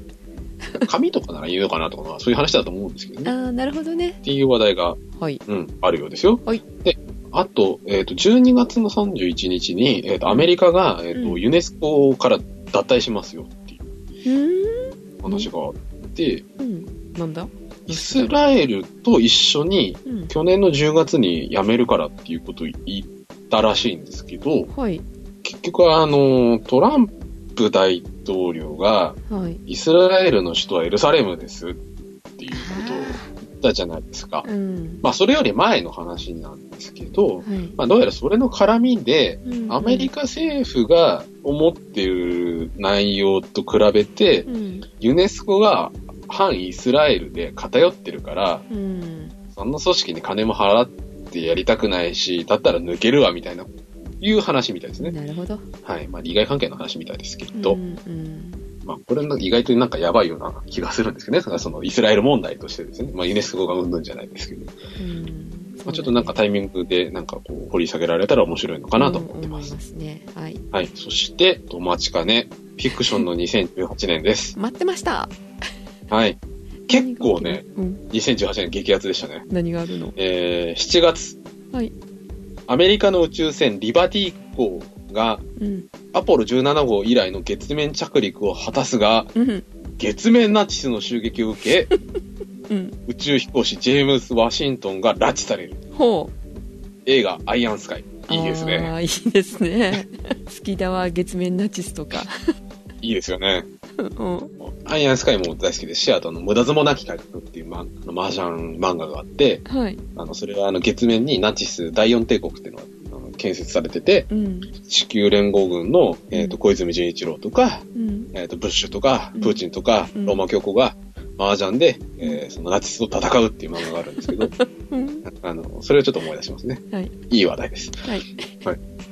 紙とかならいいのかなとか、まあそういう話だと思うんですけどね。ああ、なるほどね。っていう話題が、はい。うん、あるようですよ。はい。で、あと、えっ、と、12月の31日に、えっ、と、アメリカが、えっ、と、うんユネスコから脱退しますよっていう。話があって、うん。なんだ？イスラエルと一緒に、うん。去年の10月に辞めるからっていうことを言ったらしいんですけど、はい。結局はあの、トランプ大統領が、はい。イスラエルの首都はエルサレムですっていうことを言ったじゃないですか。うん。まあ、それより前の話なんですけど、はい。まあ、どうやらそれの絡みで、うんアメリカ政府が思っている内容と比べて、うん。ユネスコが反イスラエルで偏ってるから、うん。その組織に金も払ってやりたくないし、だったら抜けるわみたいな、いう話みたいですね。なるほど。はい。まあ、利害関係の話みたいですけど、うん。うん。まあ、これなんか意外となんかやばいような気がするんですけどね。そのそのイスラエル問題としてですね。まあ、ユネスコがうんぬんじゃないですけど。うんまあ、ちょっとなんかタイミングでなんかこう掘り下げられたら面白いのかなと思ってます。うんますね。はい。はい。そして、お待ちかね、フィクションの2018年です。待ってました。はい。結構ね、うん。2018年激アツでしたね。何があるの？えー、7月。はい。アメリカの宇宙船リバティ号がうん。アポロ17号以来の月面着陸を果たすが、うん。月面ナチスの襲撃を受け、うん。宇宙飛行士ジェームス・ワシントンが拉致される。映画アイアンスカイ。いいですね。いいですね。好きだわ、月面ナチスとか。いいですよね。うん。アイアンスカイも大好きですし、あとあの、無駄相撲なき改革っていうま、あの麻雀漫画があって、はい。あの、それはあの、月面にナチス第四帝国っていうのがあの建設されてて、うん。地球連合軍の、えっ、と、小泉純一郎とか、うん。えっ、と、ブッシュとかうん、プーチンとか、うんローマ教皇が、麻雀で、えーそのナチスと戦うっていう漫画があるんですけど、うん。あの、それをちょっと思い出しますね。はい。いい話題です。はい。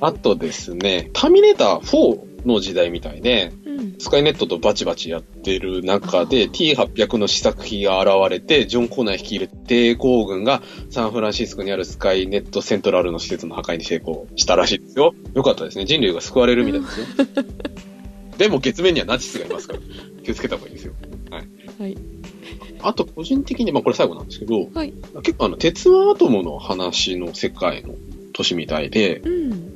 あとですね、ターミネーター4の時代みたいで、うん。スカイネットとバチバチやってる中で T800 の試作機が現れて、ジョン・コーナー率いる抵抗軍がサンフランシスコにあるスカイネットセントラルの施設の破壊に成功したらしいですよ。よかったですね。人類が救われるみたいですよ。でも月面にはナチスがいますから、気をつけた方がいいですよ。はい。あと個人的に、まあこれ最後なんですけど、はい。結構あの、鉄腕アトムの話の世界の年みたいで、うん。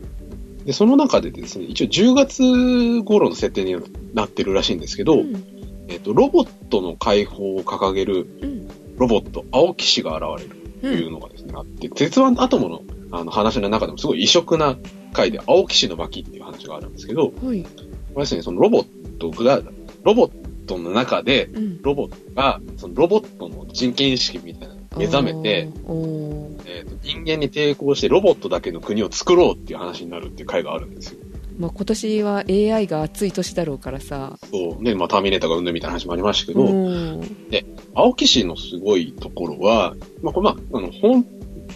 で、その中でですね、一応10月頃の設定になってるらしいんですけど、うん。えっ、と、ロボットの解放を掲げるうん。ロボット、青騎士が現れるというのがですね、あって、鉄腕アトムのあの話の中でもすごい異色な回で、青騎士の巻っていう話があるんですけど、はい。これですね、そのロボットが、ロボットの中で、うん。ロボットが、そのロボットの人権意識みたいな目覚めて、えーと人間に抵抗してロボットだけの国を作ろうっていう話になるっていう回があるんですよ。まあ、今年は AI が熱い年だろうからさ。そう。ね、まあ、ターミネーターが生んだみたいな話もありましたけど、うん。青木氏のすごいところは、まあ、これまあ、あの、本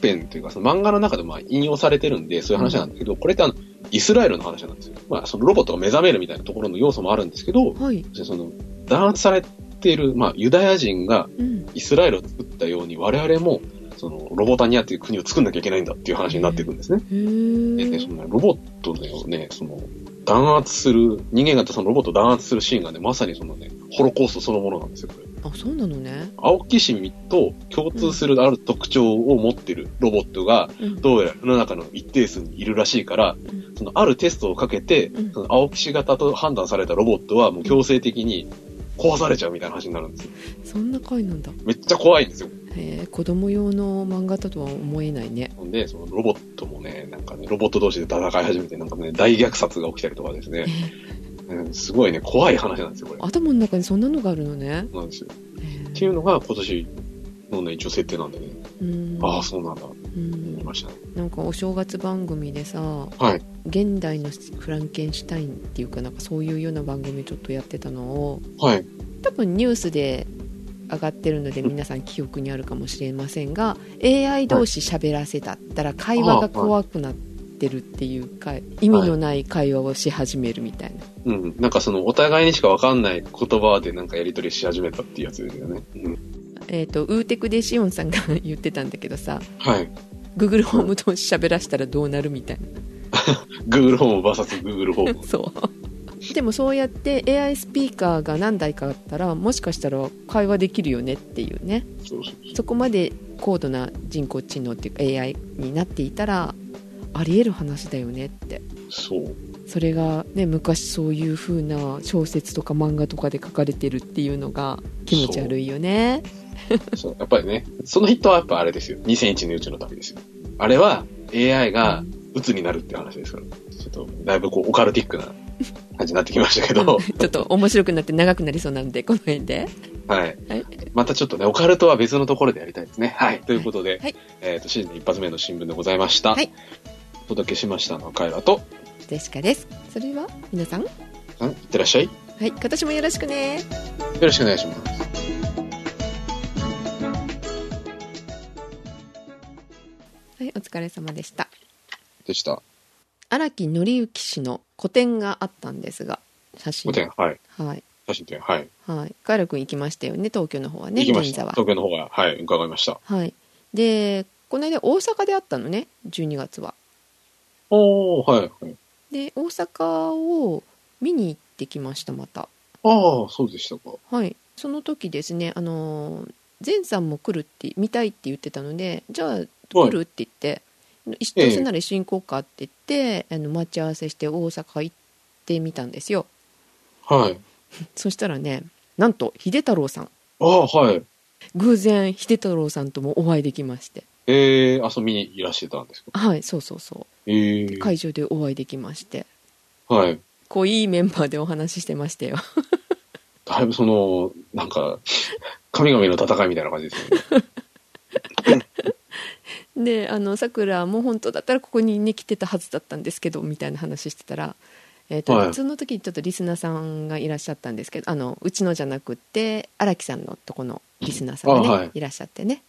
編というか、その漫画の中でまあ引用されてるんで、そういう話なんだけど、これってあの、イスラエルの話なんですよ。まあ、そのロボットが目覚めるみたいなところの要素もあるんですけど、はい。その、弾圧されている、まあ、ユダヤ人がうん。イスラエルを作ったように、我々も、その、ロボタニアっていう国を作んなきゃいけないんだっていう話になっていくんですね。へでね、ーそのね、ロボットをね、その、弾圧する、人間がそのロボットを弾圧するシーンがね、まさにそのね、ホロコーストそのものなんですよ、これ。あ、そうなのね。青木市民と共通するある特徴を持ってるロボットが、うん。どうやら世の中の一定数にいるらしいから、うんそのあるテストをかけて、うんその青木氏型と判断されたロボットはもう強制的に壊されちゃうみたいな話になるんですよ。そんな回なんだ。めっちゃ怖いんですよ。へえ、子供用の漫画だとは思えないね。ほんで、そのロボットもね、なんかね、ロボット同士で戦い始めて、なんかね、大虐殺が起きたりとかですね、うんすごいね、怖い話なんですよ、これ。頭の中にそんなのがあるのね。そうなんですよ。へっていうのが今年のね、一応設定なんでね、うん。ああ、そうなんだ、うん。ましたね。なんかお正月番組でさ、はい。現代のフランケンシュタインっていうかなんかそういうような番組ちょっとやってたのをはい。多分ニュースで上がってるので皆さん記憶にあるかもしれませんが AI 同士喋らせたったら会話が怖くなってるっていうか意味のない会話をし始めるみたいなうん。なんかその、お互いにしかわかんない言葉でなんかやりとりし始めたっていうやつですよね。うん。えっ、とウーテクでシオンさんが 言ってたんだけどさはい。Google ホーム同士喋らせたらどうなるみたい Google ホーム VS Google ホームな。そうでもそうやって AI スピーカーが何台かあったらもしかしたら会話できるよねっていうねそこまで高度な人工知能っていうか AI になっていたらありえる話だよねってそう。それがね昔そういう風な小説とか漫画とかで書かれてるっていうのが気持ち悪いよね そう。やっぱりね、そのヒットはやっぱあれですよ。2001年宇宙の旅ですよ。あれは AI が鬱になるっていう話ですから。ちょっと、だいぶこう、オカルティックな感じになってきましたけど、ちょっと面白くなって長くなりそうなのでこの辺ではい。はいまたちょっとね、オカルトは別のところでやりたいですね。はい。ということで、はいえっ、と、新年一発目の新聞でございました。はいお届けしましたのはカエラと、ジェシカですそれは皆さん？うんいってらっしゃい。よはい今年もよろしくねろしくお願いします。はいお疲れ様でしたでした。荒木則之氏の個展があったんですが写真5点、はい。はい写真展、はい。はいカエラ君行きましたよね東京の方はね行きました。銀座は東京の方が、はい、伺いました。はいでこの間大阪であったのね12月はおー、はい、はい。で大阪を見に行ってきましたまたああ、そうでしたか。はいその時ですねあの前さんも来るって見たいって言ってたのでじゃあ来るって言って、一緒どうせなら一緒に行こうかって言って、あの待ち合わせして大阪行ってみたんですよ。はい。そしたらねなんと秀太郎さん。ああ、はい。偶然秀太郎さんともお会いできまして。えー、遊びにいらしてたんですか？はいそうそうそえうー、会場でお会いできまして。はい。こういいメンバーでお話ししてましたよ。だいぶその、なんか、神々の戦いみたいな感じですよね。であのさくらも本当だったらここにね来てたはずだったんですけどみたいな話してたら、えーとはい。その時にちょっとリスナーさんがいらっしゃったんですけどあのうちのじゃなくって荒木さんのとこのリスナーさんがね、あはい。い、らっしゃってね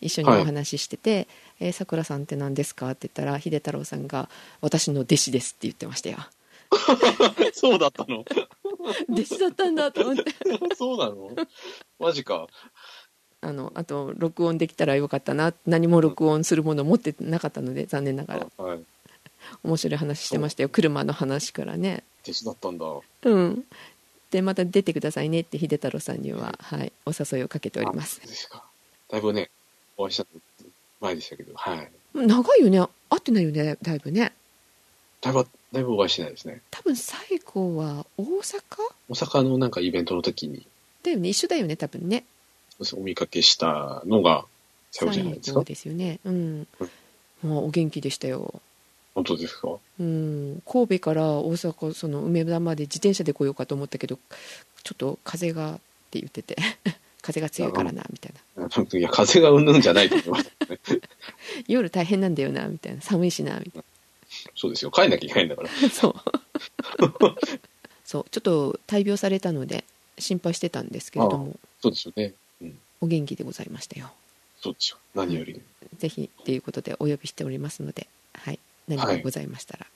一緒にお話ししてて「えーさくらさんって何ですか?」って言ったら秀太郎さんが「私の弟子です」って言ってましたよ。そうだったの？弟子だったんだと思って。そうなの？マジか。あのあと録音できたらよかったな。何も録音するもの持ってなかったので残念ながら。はい。面白い話してましたよ。車の話からね。弟子だったんだ。うん。でまた出てくださいねって秀太郎さんには、はい、お誘いをかけております。あですか。だいぶね、お会いしたの前でしたけど、はい。長いよね。会ってないよねだいぶね。だいぶ、だいぶお会いしてないですね。多分最後は大阪？大阪のなんかイベントの時に。だよね。一緒だよね多分ねお見かけしたのが最後じゃないですか？最後。ですよね。うん。もうお元気でしたよ。本当ですか？うん。神戸から大阪その梅田まで自転車で来ようかと思ったけどちょっと風がって言ってて 風が強いからなみたいな。いや、風がうんぬんじゃないと思います。夜大変なんだよなみたいな。寒いしなみたいそうですよ。帰んなきゃいけないんだから。な そう。そう。ちょっと大病されたので心配してたんですけれども。そうですよね。うん。お元気でございましたよそうですよ。何より。ぜひということでお呼びしておりますのではい何かございましたら、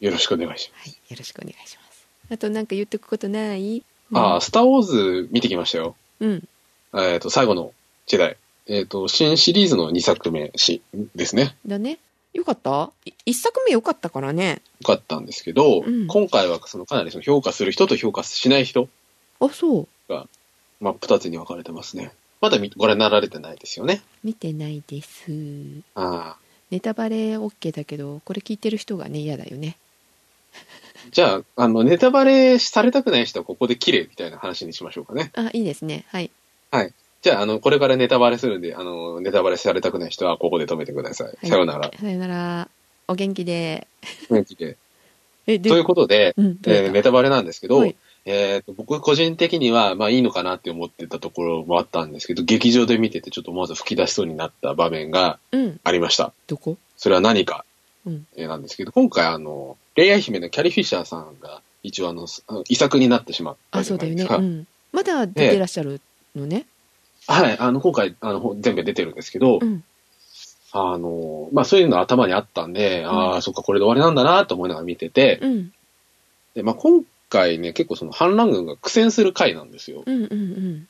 よろしくお願いしまはいよろしくお願いしますあとなんか言っとくことない？す。ああ、スターウォーズ見てきましたよ。うんえっ、と、最後の時代。えっ、と、新シリーズの2作目しですね。だねよかった？い一作目よかったからねよかったんですけど、うん今回はそのかなりその評価する人と評価しない人、あそうまあ、二つに分かれてますね。まだ見ご覧になられてないですよね。見てないですああ。ネタバレ OK だけどこれ聞いてる人がね嫌だよねじゃあ、あの、ネタバレされたくない人はここで切れみたいな話にしましょうかね。あいいですねはいじゃあ、あの、これからネタバレするんで、あの、ネタバレされたくない人はここで止めてください。いさようなら。さよならお元気で元気で。えでということで、うんえーネタバレなんですけど、はいえーと僕個人的には、まあいいのかなって思ってたところもあったんですけど、劇場で見ててちょっと思わず吹き出しそうになった場面がうん。ありました。どこ？それは何か、うん。えーなんですけど、今回あの、恋愛姫のキャリー・フィッシャーさんが一応あの、遺作になってしまったあじそうだよね。うん、まだ出てらっしゃるのね、はい、あの、今回、あの、ほ全部出てるんですけど、うん。あの、まあそういうの頭にあったんで、ああ、そっか、これで終わりなんだなと思いながら見てて、うん、で、まあ今回ね、結構その反乱軍が苦戦する回なんですよ。うんうんうん。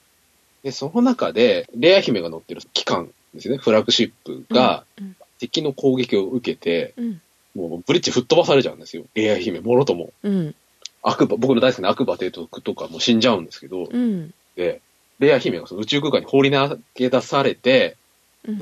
で、その中で、レア姫が乗ってる機関ですね、フラッグシップがうん敵の攻撃を受けて、うん。もうブリッジ吹っ飛ばされちゃうんですよ。レア姫、もろとも。うん。悪馬、僕の大好きな悪馬提督とかも死んじゃうんですけど、うん。で、レイヤ姫がその宇宙空間に放り投げ出されて、うん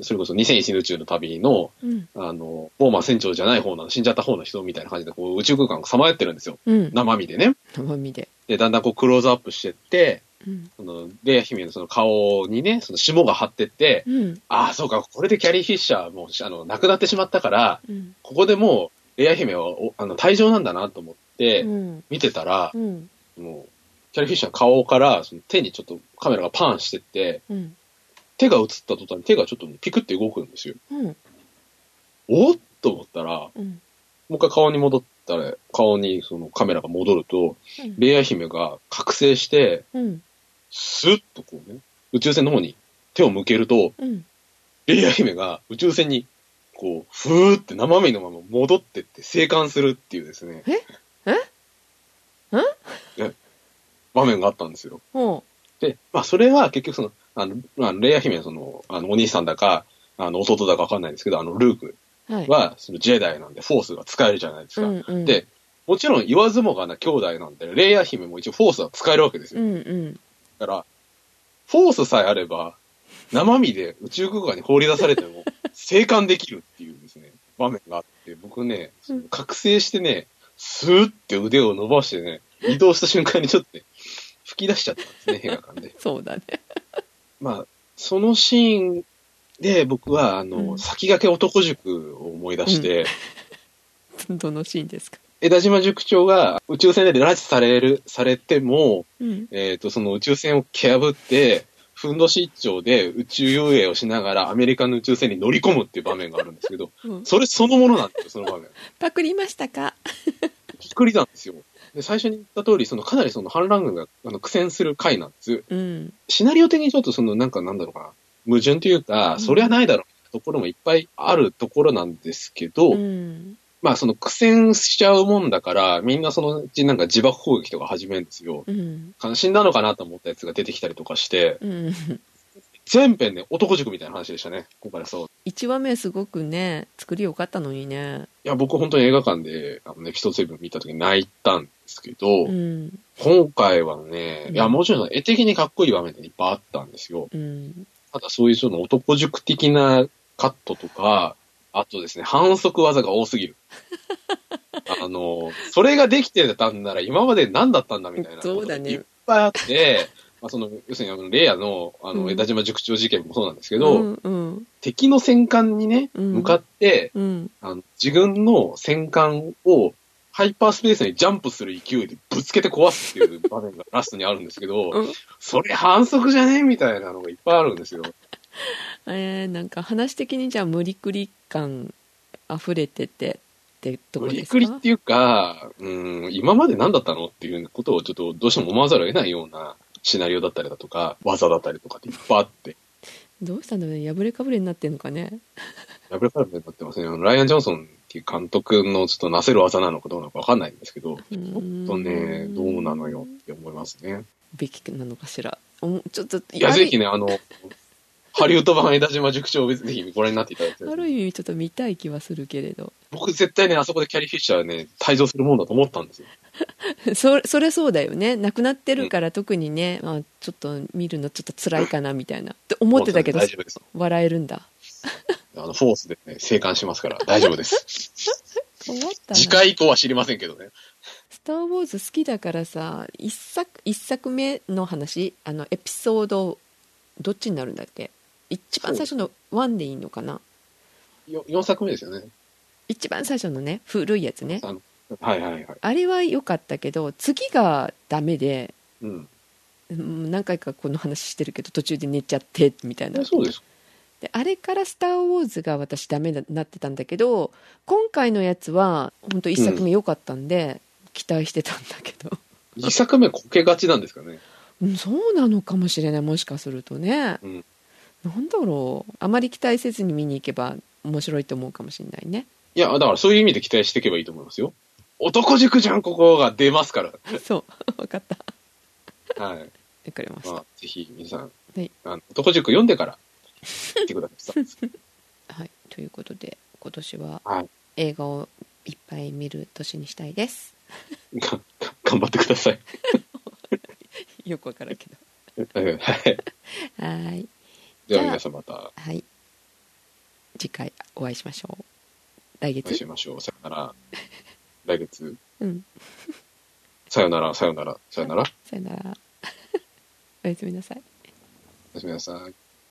それこそ2001年宇宙の旅の、うん。あの、ボーマー船長じゃない方の、死んじゃった方の人みたいな感じで、こう宇宙空間をさまよってるんですよ。うん。生身でね。生身で。で、だんだんこうクローズアップしてって、うん。その、レイヤ姫のその顔にね、その霜が張ってって、うん。ああ、そうか、これでキャリー・フィッシャーもう、あの、亡くなってしまったから、うん。ここでもう、レイヤ姫は、おあの、退場なんだなと思って、うん。見てたら、うん。もう、キャリー・フィッシャーの顔から、その手にちょっとカメラがパンしてって、うん手が映った途端に手がちょっとねピクって動くんですよ。うん。おっと思ったら、うん。もう一回顔に戻ったら、顔にそのカメラが戻ると、レイヤ姫が覚醒して、うん。スッとこうね、宇宙船の方に手を向けると、うん。レイヤ姫が宇宙船に、こう、ふーって生身のまま戻ってって生還するっていうですね。え？え？ね 場面があったんですよ。ほで、まあ、それは結局その、あの、まあ、レイヤ姫はその、あの、お兄さんだか、あの、弟だかわかんないんですけど、あの、ルークうはそのジェダイなんで、フォースが使えるじゃないですか。うんうんで、もちろん言わずもがな兄弟なんで、レイヤ姫も一応フォースは使えるわけですうよ。んうんだから、フォースさえあれば、生身で宇宙空間に放り出されても、生還できるっていうですね、場面があって、僕ね、覚醒してね、スーって腕を伸ばしてね、移動した瞬間にちょっとね、吹き出しちゃったんですね、映画館で。そうだねまあ、そのシーンで僕は、あの、うん。先駆け男塾を思い出して、どのシーンですか？枝島塾長が宇宙船で拉致される、されても、うん。えっ、と、その宇宙船を蹴破って、ふんどし一丁で宇宙遊泳をしながらアメリカの宇宙船に乗り込むっていう場面があるんですけど、うん。それそのものなんですよ、その場面。パクりましたか？びっくりなんですよ。で、最初に言った通り、そのかなりその反乱軍があの苦戦する回なんです。うん。シナリオ的にちょっとそのなんかなんだろうかな、矛盾というか、うん。そりゃないだろうところもいっぱいあるところなんですけど、うん。まあその苦戦しちゃうもんだから、みんなそのうちなんか自爆攻撃とか始めるんですよ。うん。死んだのかなと思ったやつが出てきたりとかして、うん。全編ね、男塾みたいな話でしたね、今回はそう。1話目すごくね作り良かったのにね。いや、僕本当に映画館で、あの、エピソード7見た時に泣いたんですけど、うん。今回はね、うん。いや、もちろん絵的にかっこいい場面っていっぱいあったんですよ。うん。ただそういうその男塾的なカットとか、あとですね、反則技が多すぎる。あの、それができてたんなら今まで何だったんだみたいなそうだね。がいっぱいあって、まあ、その、要するにあの、レイヤの、あの、うん。枝島塾長事件もそうなんですけど、うんうん。敵の戦艦にね、うん。向かって、うん。あの自分の戦艦をハイパースペースにジャンプする勢いでぶつけて壊すっていう場面が ラストにあるんですけど、うん。それ反則じゃねみたいなのがいっぱいあるんですよ。えー、なんか話的にじゃあ無理くり感溢れててってとこ無理ですか？くりっていうか、うん、今まで何だったのっていうことをちょっとどうしても思わざるを得ないようなシナリオだったりだとか、技だったりとかっていっぱいあって、どうしたんだろうね破れかぶれになってんのかね破れかぶれになってますね。ライアン・ジョンソンっていう監督のちょっとなせる技なのかどうなのかわかんないんですけど、ちちょっとね、どうなのよって思いますね。べきなのかしらちょっといや、ぜひね、あの、ハリウッド版枝島塾長をぜひご覧になっていただいあ。る意味ちょっと見たい気はするけれど僕絶対ね、あそこでキャリー・フィッシャーね、退場するもんだと思ったんですよ。そそれそうだよね。亡くなってるから特にね、まあ、ちょっと見るのちょっと辛いかなみたいな。って思ってたけど。笑えるんだ。あの、フォースでね、生還しますから。大丈夫です。困ったな次回以降は知りませんけどね。スター・ウォーズ好きだからさ一作一作目の話あのエピソードどっちになるんだっけ？一番最初の1でいいのかな？よ4作目ですよね。一番最初のね古いやつね。あのはいはいはい。あれは良かったけど次がダメでうん。うん何回かこの話してるけど途中で寝ちゃってみたいなえそうです。であれから「スター・ウォーズ」が私ダメになってたんだけど今回のやつは本当一作目良かったんで、期待してたんだけど、2作目こけがちなんですかね。うん、そうなのかもしれないもしかするとね、うんなんだろうあまり期待せずに見に行けば面白いと思うかもしれないねいや、だからそういう意味で期待していけばいいと思いますよ。男塾じゃん、ここが出ますから。そう 分かったはい。分かりました、まあ、ぜひ皆さん、はいあの男塾読んでから、見てください。はい、ということで今年ははい。映画をいっぱい見る年にしたいです頑張ってください。よくわからんけうんはい。どはいでは皆さんまたはい次回お会いしましょう来お会い月しましょう。さよなら。来月。うんさよなら、さよなら、さよなら。さよならおやすみなさいおやすみなさい。